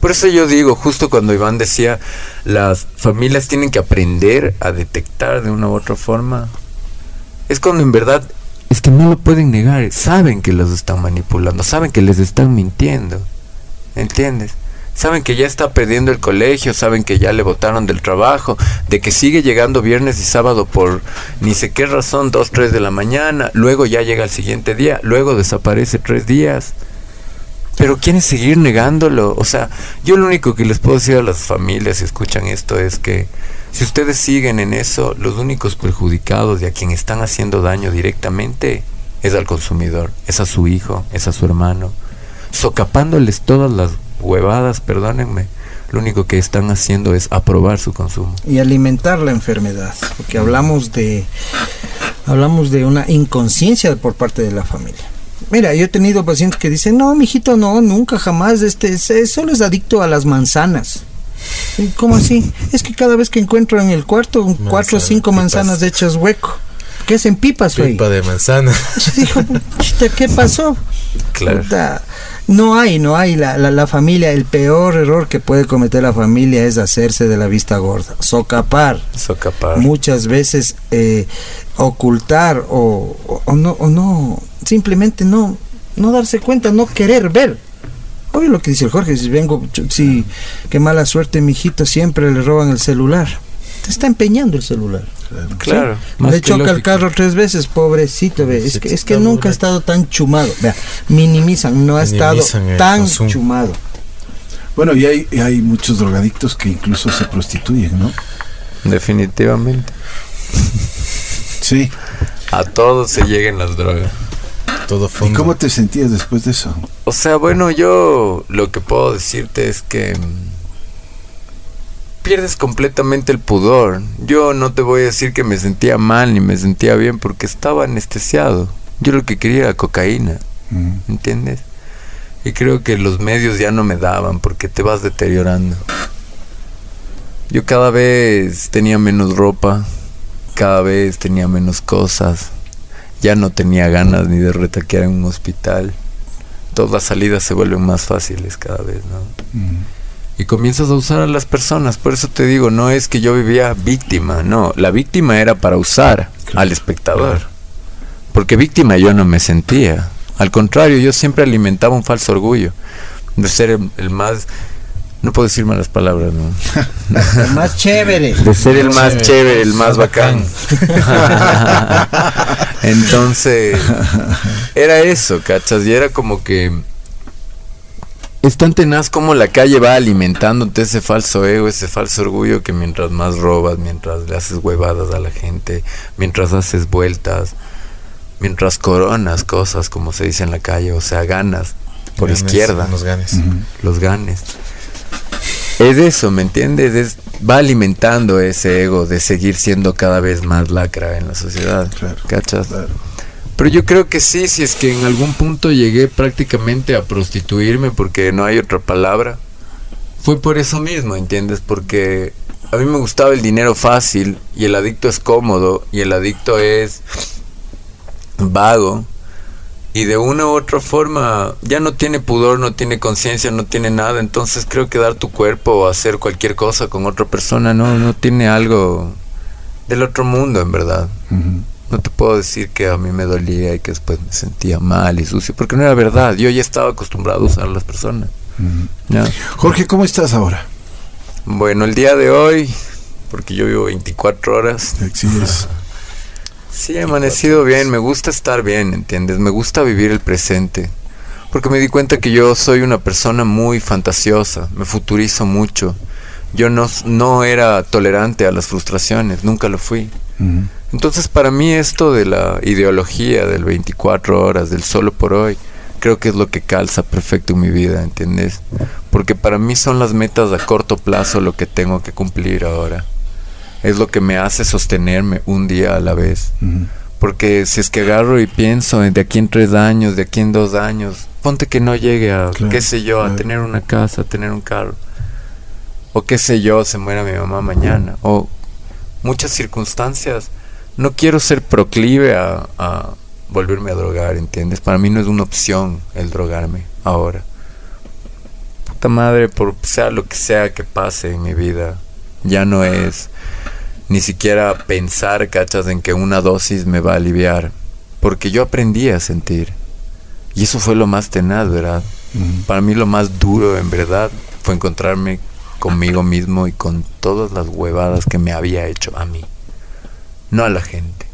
Por eso yo digo, justo cuando Iván decía, las familias tienen que aprender a detectar de una u otra forma, es cuando en verdad es que no lo pueden negar, saben que los están manipulando, saben que les están mintiendo, ¿entiendes? Saben que ya está perdiendo el colegio, saben que ya le votaron del trabajo, de que sigue llegando viernes y sábado por ni sé qué razón, dos, tres de la mañana, luego ya llega el siguiente día, luego desaparece tres días. Pero quieren seguir negándolo. O sea, yo lo único que les puedo decir a las familias si escuchan esto es que si ustedes siguen en eso, los únicos perjudicados y a quien están haciendo daño directamente es al consumidor, es a su hijo, es a su hermano, socapándoles todas las huevadas, perdónenme, lo único que están haciendo es aprobar su consumo. Y alimentar la enfermedad, porque hablamos de, hablamos de una inconsciencia por parte de la familia. Mira, yo he tenido pacientes que dicen, no, mijito, no, nunca, jamás, este, solo es adicto a las manzanas. ¿Cómo así? Es que cada vez que encuentro en el cuarto cuatro o cinco manzanas hechas hueco. ¿qué es en pipas, güey? Pipa de manzana. Dijo, ¿qué pasó? Claro. No hay, no hay. La, la, familia, el peor error que puede cometer la familia es hacerse de la vista gorda, socapar. Socapar. Muchas veces eh, ocultar o, o, no, o no, simplemente no, no darse cuenta, no querer ver. Oye lo que dice el Jorge, si vengo, si, qué mala suerte, mi hijito, siempre le roban el celular. Te está empeñando el celular. Claro. Le choca el carro tres veces, pobrecito, ve. Es que, es que nunca ha estado tan chumado. Vea, minimizan, no ha estado tan chumado. Bueno, y hay, hay muchos drogadictos que incluso se prostituyen, ¿no? Definitivamente. Sí. A todos se llegan las drogas. Todo ¿Y cómo te sentías después de eso? O sea, bueno, yo lo que puedo decirte es que pierdes completamente el pudor. Yo no te voy a decir que me sentía mal ni me sentía bien porque estaba anestesiado. Yo lo que quería era cocaína. Mm. ¿Entiendes? Y creo que los medios ya no me daban porque te vas deteriorando. Yo cada vez tenía menos ropa, cada vez tenía menos cosas. Ya no tenía ganas ni de retaquear en un hospital. Todas las salidas se vuelven más fáciles cada vez, ¿no? Mm y comienzas a usar a las personas. Por eso te digo, no es que yo vivía víctima, no, la víctima era para usar al espectador. Porque víctima yo no me sentía. Al contrario, yo siempre alimentaba un falso orgullo de ser el, más no puedo decir malas palabras, ¿no? el más chévere. De ser el más chévere, el más bacán. Entonces, era eso, ¿cachas? Y era como que es tan tenaz como la calle va alimentándote ese falso ego, ese falso orgullo que mientras más robas, mientras le haces huevadas a la gente, mientras haces vueltas, mientras coronas cosas, como se dice en la calle, o sea, ganas por izquierda. Los ganes. Los ganes. Es eso, ¿me entiendes? Es, va alimentando ese ego de seguir siendo cada vez más lacra en la sociedad. ¿Cachas? Pero yo creo que sí, si es que en algún punto llegué prácticamente a prostituirme, porque no hay otra palabra, fue por eso mismo, ¿entiendes? Porque a mí me gustaba el dinero fácil y el adicto es cómodo y el adicto es vago y de una u otra forma ya no tiene pudor, no tiene conciencia, no tiene nada, entonces creo que dar tu cuerpo o hacer cualquier cosa con otra persona no, no tiene algo del otro mundo en verdad. No te puedo decir que a mí me dolía y que después me sentía mal y sucio, porque no era verdad. Yo ya estaba acostumbrado a usar a las personas. Jorge, ¿cómo estás ahora? Bueno, el día de hoy, porque yo vivo 24 horas. Sí, he amanecido bien, me gusta estar bien, ¿entiendes? Me gusta vivir el presente. Porque me di cuenta que yo soy una persona muy fantasiosa, me futurizo mucho. Yo no, no era tolerante a las frustraciones, nunca lo fui. Entonces para mí esto de la ideología del 24 horas, del solo por hoy, creo que es lo que calza perfecto en mi vida, ¿entiendes? Porque para mí son las metas a corto plazo lo que tengo que cumplir ahora. Es lo que me hace sostenerme un día a la vez. Porque si es que agarro y pienso de aquí en tres años, de aquí en dos años, ponte que no llegue a, qué sé yo, a tener una casa, a tener un carro. O qué sé yo, se muera mi mamá mañana. O muchas circunstancias no quiero ser proclive a, volverme a drogar, ¿entiendes? Para mí no es una opción el drogarme ahora. Puta madre, por sea lo que sea que pase en mi vida, ya no es ni siquiera pensar, cachas, en que una dosis me va a aliviar. Porque yo aprendí a sentir. Y eso fue lo más tenaz, ¿verdad? Para mí lo más duro, en verdad, fue encontrarme conmigo mismo y con todas las huevadas que me había hecho a mí no a la gente.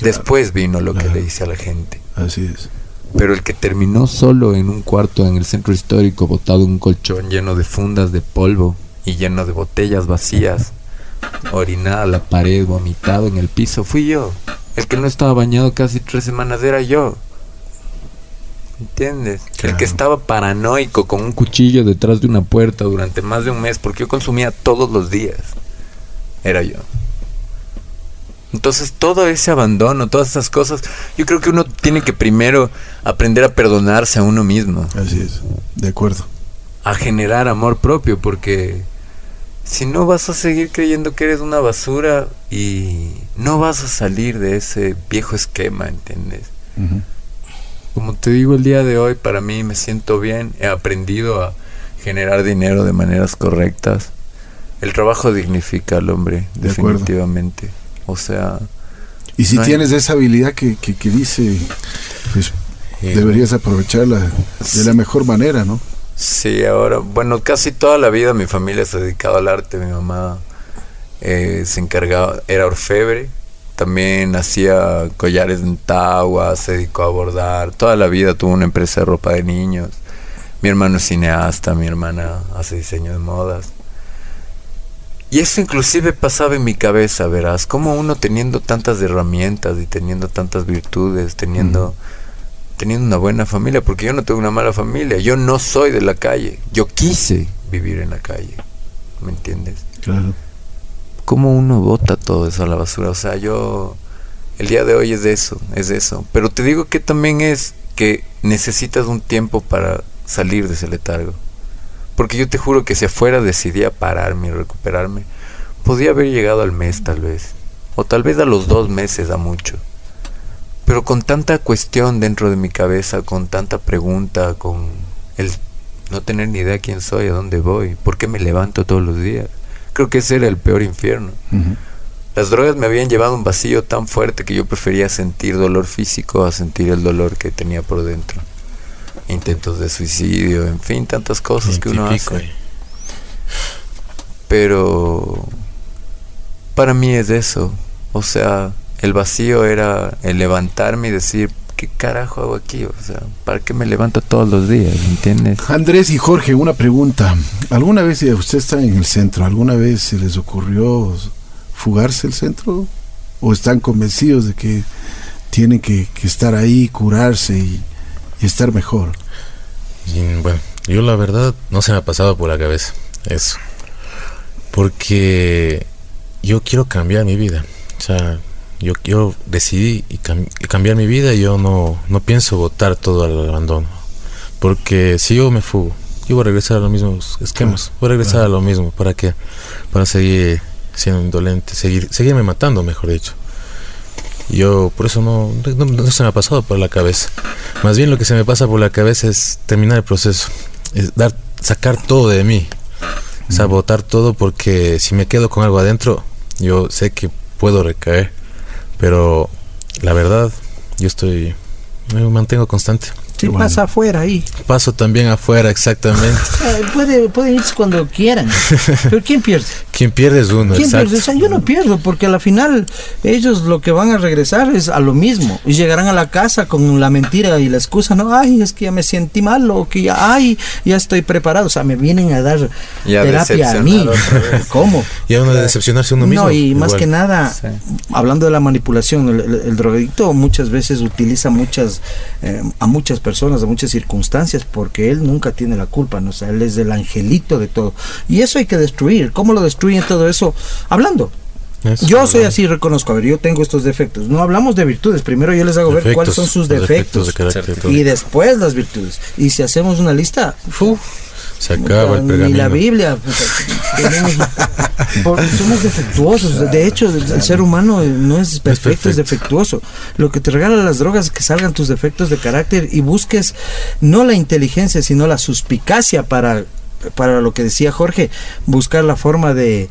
Después vino lo que le hice a la gente. Así es. Pero el que terminó solo en un cuarto en el centro histórico, botado en un colchón lleno de fundas de polvo y lleno de botellas vacías, orinada a la pared, vomitado en el piso, fui yo. El que no estaba bañado casi tres semanas era yo. ¿Entiendes? El que estaba paranoico con un cuchillo detrás de una puerta durante más de un mes porque yo consumía todos los días. Era yo. Entonces todo ese abandono, todas esas cosas, yo creo que uno tiene que primero aprender a perdonarse a uno mismo. Así es, de acuerdo. A generar amor propio, porque si no vas a seguir creyendo que eres una basura y no vas a salir de ese viejo esquema, ¿entiendes? Como te digo el día de hoy, para mí me siento bien, he aprendido a generar dinero de maneras correctas. El trabajo dignifica al hombre, definitivamente. O sea... Y si tienes esa habilidad que, que, dice, pues deberías aprovecharla de la mejor manera, ¿no? Sí, ahora, bueno, casi toda la vida mi familia se ha dedicado al arte. Mi mamá eh, se encargaba, era orfebre, también hacía collares en Tagua, se dedicó a bordar. Toda la vida tuvo una empresa de ropa de niños. Mi hermano es cineasta, mi hermana hace diseño de modas. Y eso inclusive pasaba en mi cabeza, verás, como uno teniendo tantas herramientas y teniendo tantas virtudes, teniendo teniendo una buena familia, porque yo no tengo una mala familia, yo no soy de la calle, yo quise vivir en la calle, ¿me entiendes? Claro. ¿Cómo uno bota todo eso a la basura? O sea, yo, el día de hoy es de eso, es de eso, pero te digo que también es que necesitas un tiempo para salir de ese letargo, porque yo te juro que si afuera decidía pararme y recuperarme, podía haber llegado al mes tal vez, o tal vez a los dos meses a mucho pero con tanta cuestión dentro de mi cabeza, con tanta pregunta, con el no tener ni idea quién soy, a dónde voy, por qué me levanto todos los días. Creo que ese era el peor infierno. Las drogas me habían llevado a un vacío tan fuerte que yo prefería sentir dolor físico a sentir el dolor que tenía por dentro. Intentos de suicidio, en fin, tantas cosas que uno hace. Pero para mí es eso. O sea, el vacío era el levantarme y decir, ¿qué carajo hago aquí? O sea, ¿para qué me levanto todos los días? ¿Entiendes? Andrés y Jorge, una pregunta. ¿Alguna vez, eh, ustedes están en el centro, alguna vez se les ocurrió fugarse el centro? ¿O están convencidos de que tienen que, estar ahí, curarse y, estar mejor? bueno, yo la verdad no se me ha pasado por la cabeza eso. Porque yo quiero cambiar mi vida. O sea, yo, yo decidí y cambiar mi vida y yo no, no pienso votar todo al abandono. Porque si yo me fugo, yo voy a regresar a los mismos esquemas. voy a regresar a lo mismo. ¿Para qué? Para seguir siendo indolente, seguir, seguirme matando, mejor dicho. Yo por eso no, no, se me ha pasado por la cabeza. Más bien lo que se me pasa por la cabeza es terminar el proceso. Es dar, sacar todo de mí. Votar todo porque si me quedo con algo adentro, yo sé que puedo recaer pero la verdad, yo estoy, me mantengo constante. Sí, pasa afuera ahí. Paso también afuera, exactamente. Eh, puede, puede irse cuando quieran. Pero ¿quién pierde? ¿Quién pierde es uno, ¿Quién Pierde? O sea, yo no pierdo, porque al final ellos lo que van a regresar es a lo mismo. Y llegarán a la casa con la mentira y la excusa, no, ay, es que ya me sentí mal, o que ya, ay, ya estoy preparado. O sea, me vienen a dar terapia a mí. ¿Cómo? Y a uno de decepcionarse uno mismo. No, y más que nada, hablando de la manipulación, el, drogadicto muchas veces utiliza muchas, eh, a muchas personas personas, de muchas circunstancias, porque él nunca tiene la culpa, ¿no? O él es el angelito de todo. Y eso hay que destruir. ¿Cómo lo destruyen todo eso? Hablando. yo soy así, reconozco, a ver, yo tengo estos defectos. No hablamos de virtudes, primero yo les hago ver cuáles son sus defectos, y después las virtudes. Y si hacemos una lista, uf, se acaba el pergamino. Ni la Biblia. somos defectuosos. De hecho, el ser humano no es perfecto, es, defectuoso. Lo que te regalan las drogas es que salgan tus defectos de carácter y busques no la inteligencia, sino la suspicacia para, para lo que decía Jorge, buscar la forma de,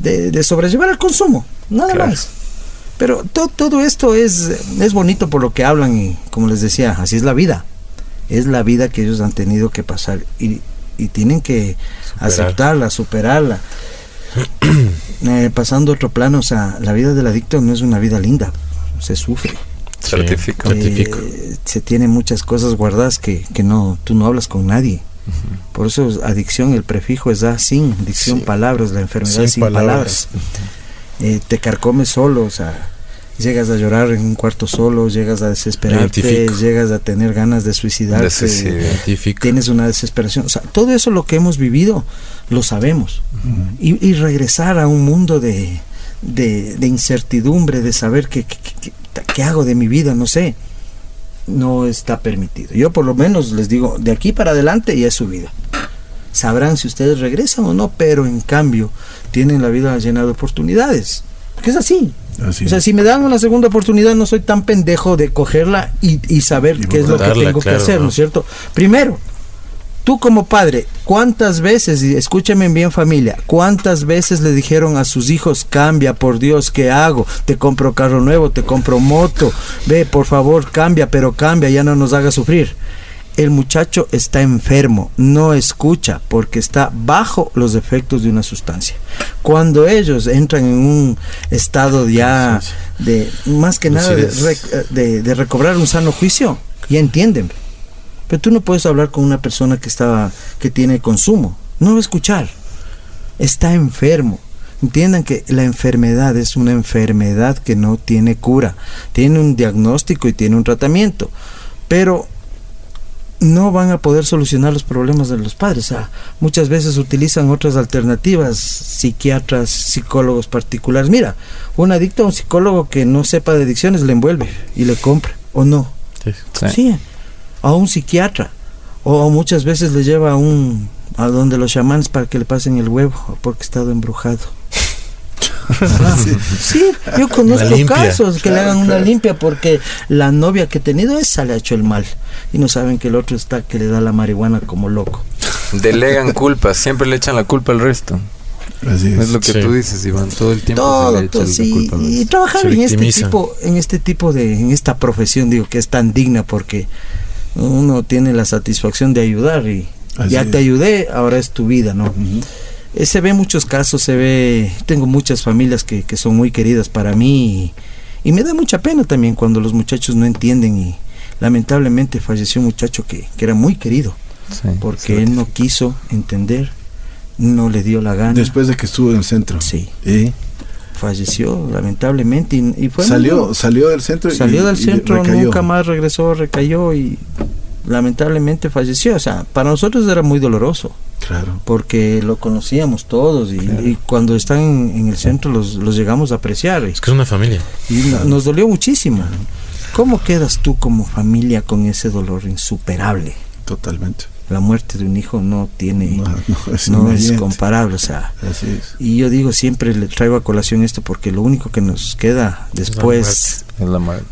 de, sobrellevar el consumo. Nada más. Pero todo esto es, es bonito por lo que hablan y como les decía, así es la vida. Es la vida que ellos han tenido que pasar. Y y tienen que aceptarla, superarla. Eh, pasando otro plano, o sea, la vida del adicto no es una vida linda, se sufre. Certifico. Eh, se tiene muchas cosas guardadas que, que no, tú no hablas con nadie. Por eso adicción, el prefijo es da sin, adicción palabras, la enfermedad sin, palabras. Eh, te carcome solo, o sea, llegas a llorar en un cuarto solo, llegas a desesperarte, llegas a tener ganas de suicidarte, tienes una desesperación. O sea, todo eso lo que hemos vivido lo sabemos. y, regresar a un mundo de, de, incertidumbre, de saber qué, qué, hago de mi vida, no sé, no está permitido. Yo por lo menos les digo, de aquí para adelante ya es su vida. sabrán si ustedes regresan o no, pero en cambio tienen la vida llena de oportunidades. Porque es así. O sea, si me dan una segunda oportunidad, no soy tan pendejo de cogerla y, saber qué es lo que tengo que hacer, ¿no es cierto? Primero, Tú como padre, ¿cuántas veces, y escúchame bien familia, cuántas veces le dijeron a sus hijos, cambia, por Dios, ¿qué hago? Te compro carro nuevo, te compro moto, ve, por favor, cambia, pero cambia, ya no nos haga sufrir. El muchacho está enfermo, no escucha porque está bajo los efectos de una sustancia. Cuando ellos entran en un estado ya de, más que nada, de, de recobrar un sano juicio, ya entienden pero tú no puedes hablar con una persona que está, que tiene consumo. No va a escuchar. Está enfermo. Entiendan que la enfermedad es una enfermedad que no tiene cura. Tiene un diagnóstico y tiene un tratamiento. Pero no van a poder solucionar los problemas de los padres. muchas veces utilizan otras alternativas, psiquiatras, psicólogos particulares. Mira, un adicto a un psicólogo que no sepa de adicciones le envuelve y le compra, ¿o no? Sí. sí a un psiquiatra o muchas veces le lleva a un a donde los chamanes para que le pasen el huevo porque ha estado embrujado. sí, yo conozco casos que le hagan una limpia porque la novia que ha tenido esa le ha hecho el mal y no saben que el otro está que le da la marihuana como loco. Delegan culpas, siempre le echan la culpa al resto. Así es. lo que tú dices, Iván, todo el tiempo todo, sí. y trabajar en este tipo en este tipo de en esta profesión digo que es tan digna porque uno tiene la satisfacción de ayudar y ya te ayudé, ahora es tu vida, ¿no? Eh, se ve muchos casos, se ve, tengo muchas familias que, que son muy queridas para mí y, me da mucha pena también cuando los muchachos no entienden y lamentablemente falleció un muchacho que, que era muy querido porque él no quiso entender, no le dio la gana. Después de que estuvo en el centro. Sí. Falleció lamentablemente y, fue salió salió del centro salió del centro nunca más regresó recayó y lamentablemente falleció. O sea para nosotros era muy doloroso. Claro. Porque lo conocíamos todos y, cuando están en, el centro los, los, llegamos a apreciar. Es que es una familia. Y nos dolió muchísimo. Cómo quedas tú como familia con ese dolor insuperable totalmente la muerte de un hijo no tiene no, es, comparable o sea y yo digo siempre le traigo a colación esto porque lo único que nos queda después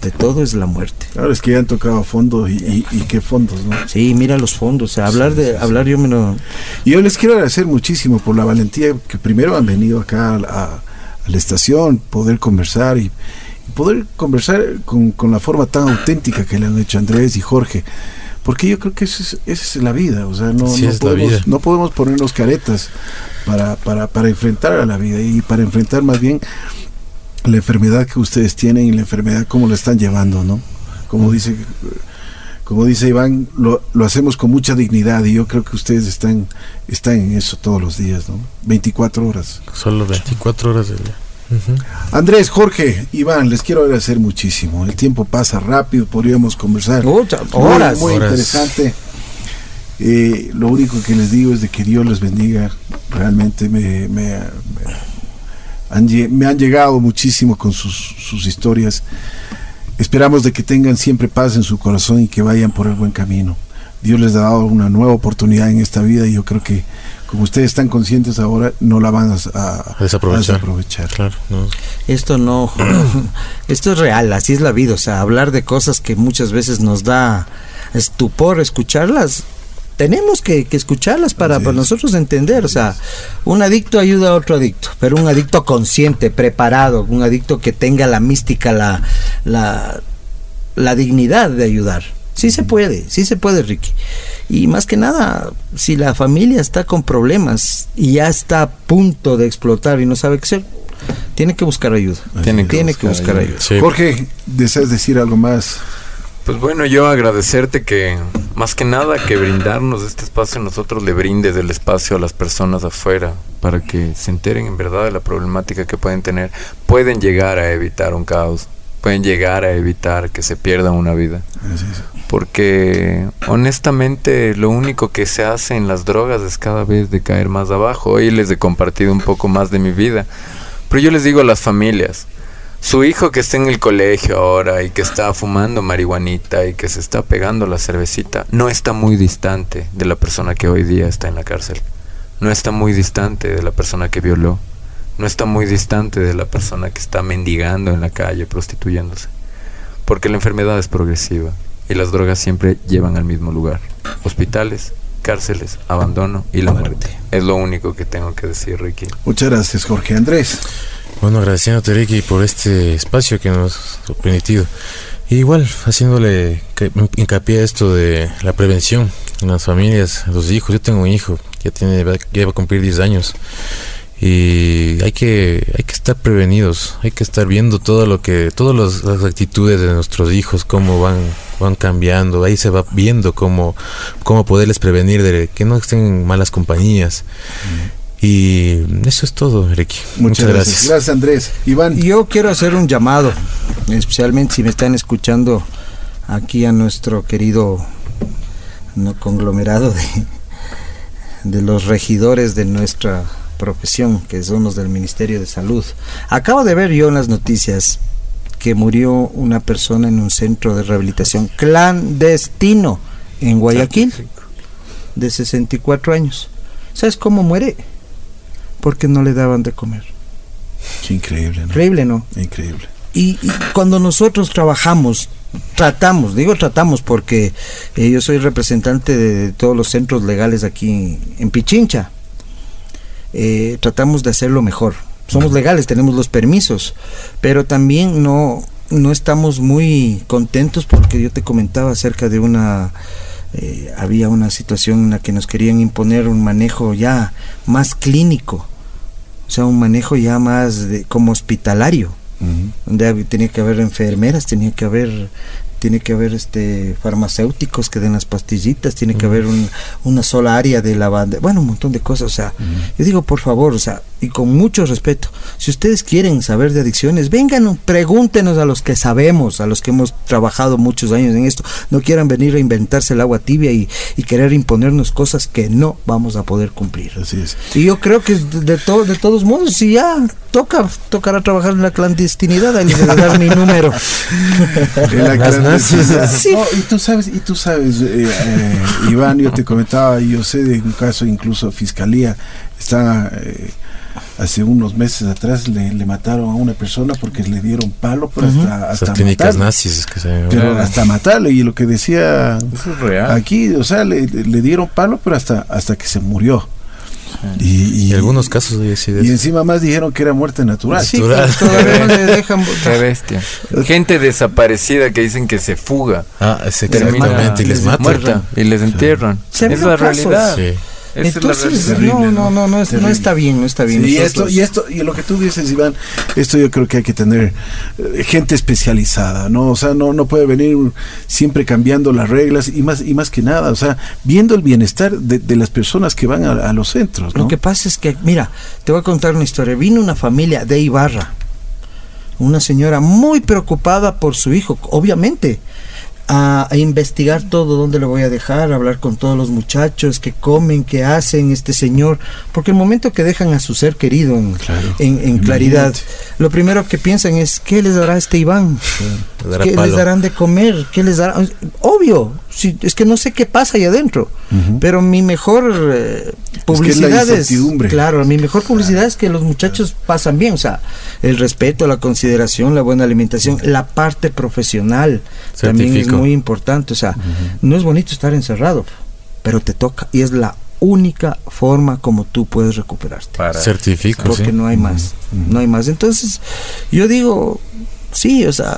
de todo es la muerte. Claro es que ya han tocado fondos y, qué fondos no sí mira los fondos o sea hablar de hablar yo me lo y yo les quiero agradecer muchísimo por la valentía que primero han venido acá a, la estación poder conversar y, poder conversar con, con la forma tan auténtica que le han hecho Andrés y Jorge porque yo creo que esa es, la vida, o sea, no, no, podemos, no podemos ponernos caretas para, para, para enfrentar a la vida y para enfrentar más bien la enfermedad que ustedes tienen y la enfermedad cómo la están llevando, ¿no? Como dice como dice Iván, lo, lo, hacemos con mucha dignidad y yo creo que ustedes están, están en eso todos los días, ¿no? 24 horas. Solo 24 horas del día. Andrés, Jorge, Iván, les quiero agradecer muchísimo. El tiempo pasa rápido, podríamos conversar. horas. Muy, interesante. Eh, lo único que les digo es de que Dios les bendiga. Realmente me, me, han, llegado muchísimo con sus, sus historias. Esperamos de que tengan siempre paz en su corazón y que vayan por el buen camino. Dios les ha dado una nueva oportunidad en esta vida y yo creo que como ustedes están conscientes ahora, no la van a, desaprovechar. Claro, Esto no, esto es real, así es la vida, o sea, hablar de cosas que muchas veces nos da estupor escucharlas, tenemos que, escucharlas para, nosotros entender. O sea, un adicto ayuda a otro adicto, pero un adicto consciente, preparado, un adicto que tenga la mística, la, la, la dignidad de ayudar. Sí se puede, sí se puede, Ricky. Y más que nada, si la familia está con problemas y ya está a punto de explotar y no sabe qué hacer, tiene que buscar ayuda. Tiene que, buscar, ayuda. Jorge, ¿deseas decir algo más? Pues bueno, yo agradecerte que más que nada que brindarnos este espacio nosotros le brindes el espacio a las personas afuera para que se enteren en verdad de la problemática que pueden tener. Pueden llegar a evitar un caos, pueden llegar a evitar que se pierda una vida porque honestamente lo único que se hace en las drogas es cada vez de caer más abajo. Hoy les he compartido un poco más de mi vida, pero yo les digo a las familias, Su hijo que está en el colegio ahora y que está fumando marihuanita y que se está pegando la cervecita, no está muy distante de la persona que hoy día está en la cárcel. No está muy distante de la persona que violó. No está muy distante de la persona que está mendigando en la calle, prostituyéndose. Porque la enfermedad es progresiva y las drogas siempre llevan al mismo lugar. Hospitales, cárceles, abandono y la muerte. Es lo único que tengo que decir, Ricky. Muchas gracias, Jorge Andrés. Bueno, agradeciéndote, Ricky, por este espacio que nos ha permitido. igual, haciéndole hincapié a esto de la prevención en las familias, los hijos. Yo tengo un hijo, ya tiene, ya va a cumplir 10 años. Y hay que, hay que estar prevenidos, hay que estar viendo todo lo que, todas las actitudes de nuestros hijos, cómo van, van cambiando, ahí se va viendo cómo, cómo poderles prevenir de que no estén en malas compañías. Y eso es todo, Ricky. Muchas, gracias. Gracias, Andrés. Iván. Yo quiero hacer un llamado, especialmente si me están escuchando aquí a nuestro querido no, conglomerado de, de los regidores de nuestra profesión, que son los del Ministerio de Salud. Acabo de ver yo en las noticias que murió una persona en un centro de rehabilitación clandestino en Guayaquil, de 64 años. ¿Sabes cómo muere? porque no le daban de comer. increíble, ¿no? Increíble, ¿no? Increíble. Y, cuando nosotros trabajamos, tratamos, digo tratamos porque eh, yo soy representante de, todos los centros legales aquí en Pichincha, eh, tratamos de hacerlo mejor. Somos legales, tenemos los permisos, pero también no, no estamos muy contentos porque yo te comentaba acerca de una eh, había una situación en la que nos querían imponer un manejo ya más clínico o sea, un manejo ya más de, como hospitalario, donde tenía que haber enfermeras, tenía que haber tiene que haber este farmacéuticos que den las pastillitas, tiene que haber una sola área de la banda, bueno, un montón de cosas, o sea, yo digo, por favor, o sea, y con mucho respeto, si ustedes quieren saber de adicciones, vengan, pregúntenos a los que sabemos, a los que hemos trabajado muchos años en esto, no quieran venir a inventarse el agua tibia y, querer imponernos cosas que no vamos a poder cumplir. Así es. Y yo creo que de, de todos modos, si ya toca, tocará trabajar en la clandestinidad, ahí les dar mi número. en la y tú sabes, y tú sabes, eh, eh, Iván, yo te comentaba, yo sé de un caso incluso fiscalía, está eh, hace unos meses atrás le, mataron a una persona porque le dieron palo, pero hasta, hasta clínicas nazis que se pero hasta matarle y lo que decía aquí, o sea, le, le, dieron palo, pero hasta hasta que se murió. Y, en algunos casos y encima más dijeron que era muerte natural. Sí, todavía le dejan Qué bestia. Gente desaparecida que dicen que se fuga. Ah, exactamente, y les matan. y les entierran. Es la realidad. Sí. Entonces, no, no, no, no, está bien, no está bien. y esto, y esto, y lo que tú dices, Iván, esto yo creo que hay que tener eh, gente especializada, ¿no? O sea, no, no puede venir siempre cambiando las reglas y más, y más que nada, o sea, viendo el bienestar de, las personas que van a, los centros, Lo que pasa es que, mira, te voy a contar una historia. Vino una familia de Ibarra, una señora muy preocupada por su hijo, obviamente a, investigar todo, dónde lo voy a dejar, a hablar con todos los muchachos, qué comen, qué hacen este señor, porque el momento que dejan a su ser querido en, en, claridad, lo primero que piensan es, ¿qué les dará este Iván? ¿Qué les darán de comer? ¿Qué les dará? Obvio, si, es que no sé qué pasa ahí adentro, pero mi mejor eh, publicidad es, claro, mi mejor publicidad es que los muchachos pasan bien, o sea, el respeto, la consideración, la buena alimentación, la parte profesional también es muy importante, o sea, no es bonito estar encerrado, pero te toca y es la única forma como tú puedes recuperarte. Para Certifico, porque no hay más, no hay más. Entonces, yo digo, sí, o sea,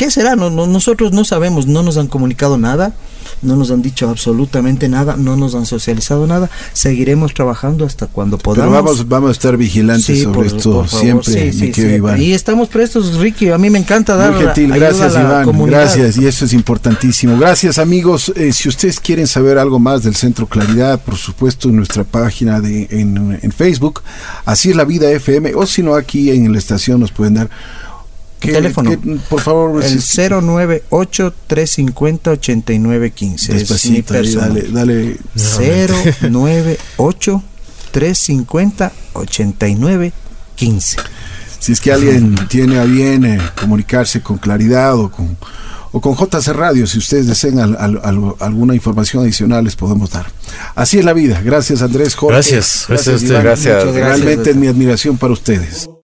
¿qué será? No, nosotros no sabemos, no nos han comunicado nada no nos han dicho absolutamente nada, no nos han socializado nada, seguiremos trabajando hasta cuando podamos. Pero vamos, vamos a estar vigilantes sobre esto siempre, mi querido Iván. Y estamos prestos, Ricky, a mí me encanta dar Muy gentil, gracias Iván, gracias, y eso es importantísimo. Gracias amigos, eh, si ustedes quieren saber algo más del Centro Claridad, por supuesto en nuestra página de en, en Facebook, así es la vida FM, o si no aquí en la estación nos pueden dar ¿Qué, teléfono? por favor, el 098-350-8915. Es mi persona. Dale, dale. 098-350-8915. Si es que alguien tiene a bien eh, comunicarse con claridad o con, o con JC Radio, si ustedes desean alguna información adicional, les podemos dar. Así es la vida. Gracias, Andrés. Jorge. Gracias, gracias, gracias, Realmente es mi admiración para ustedes.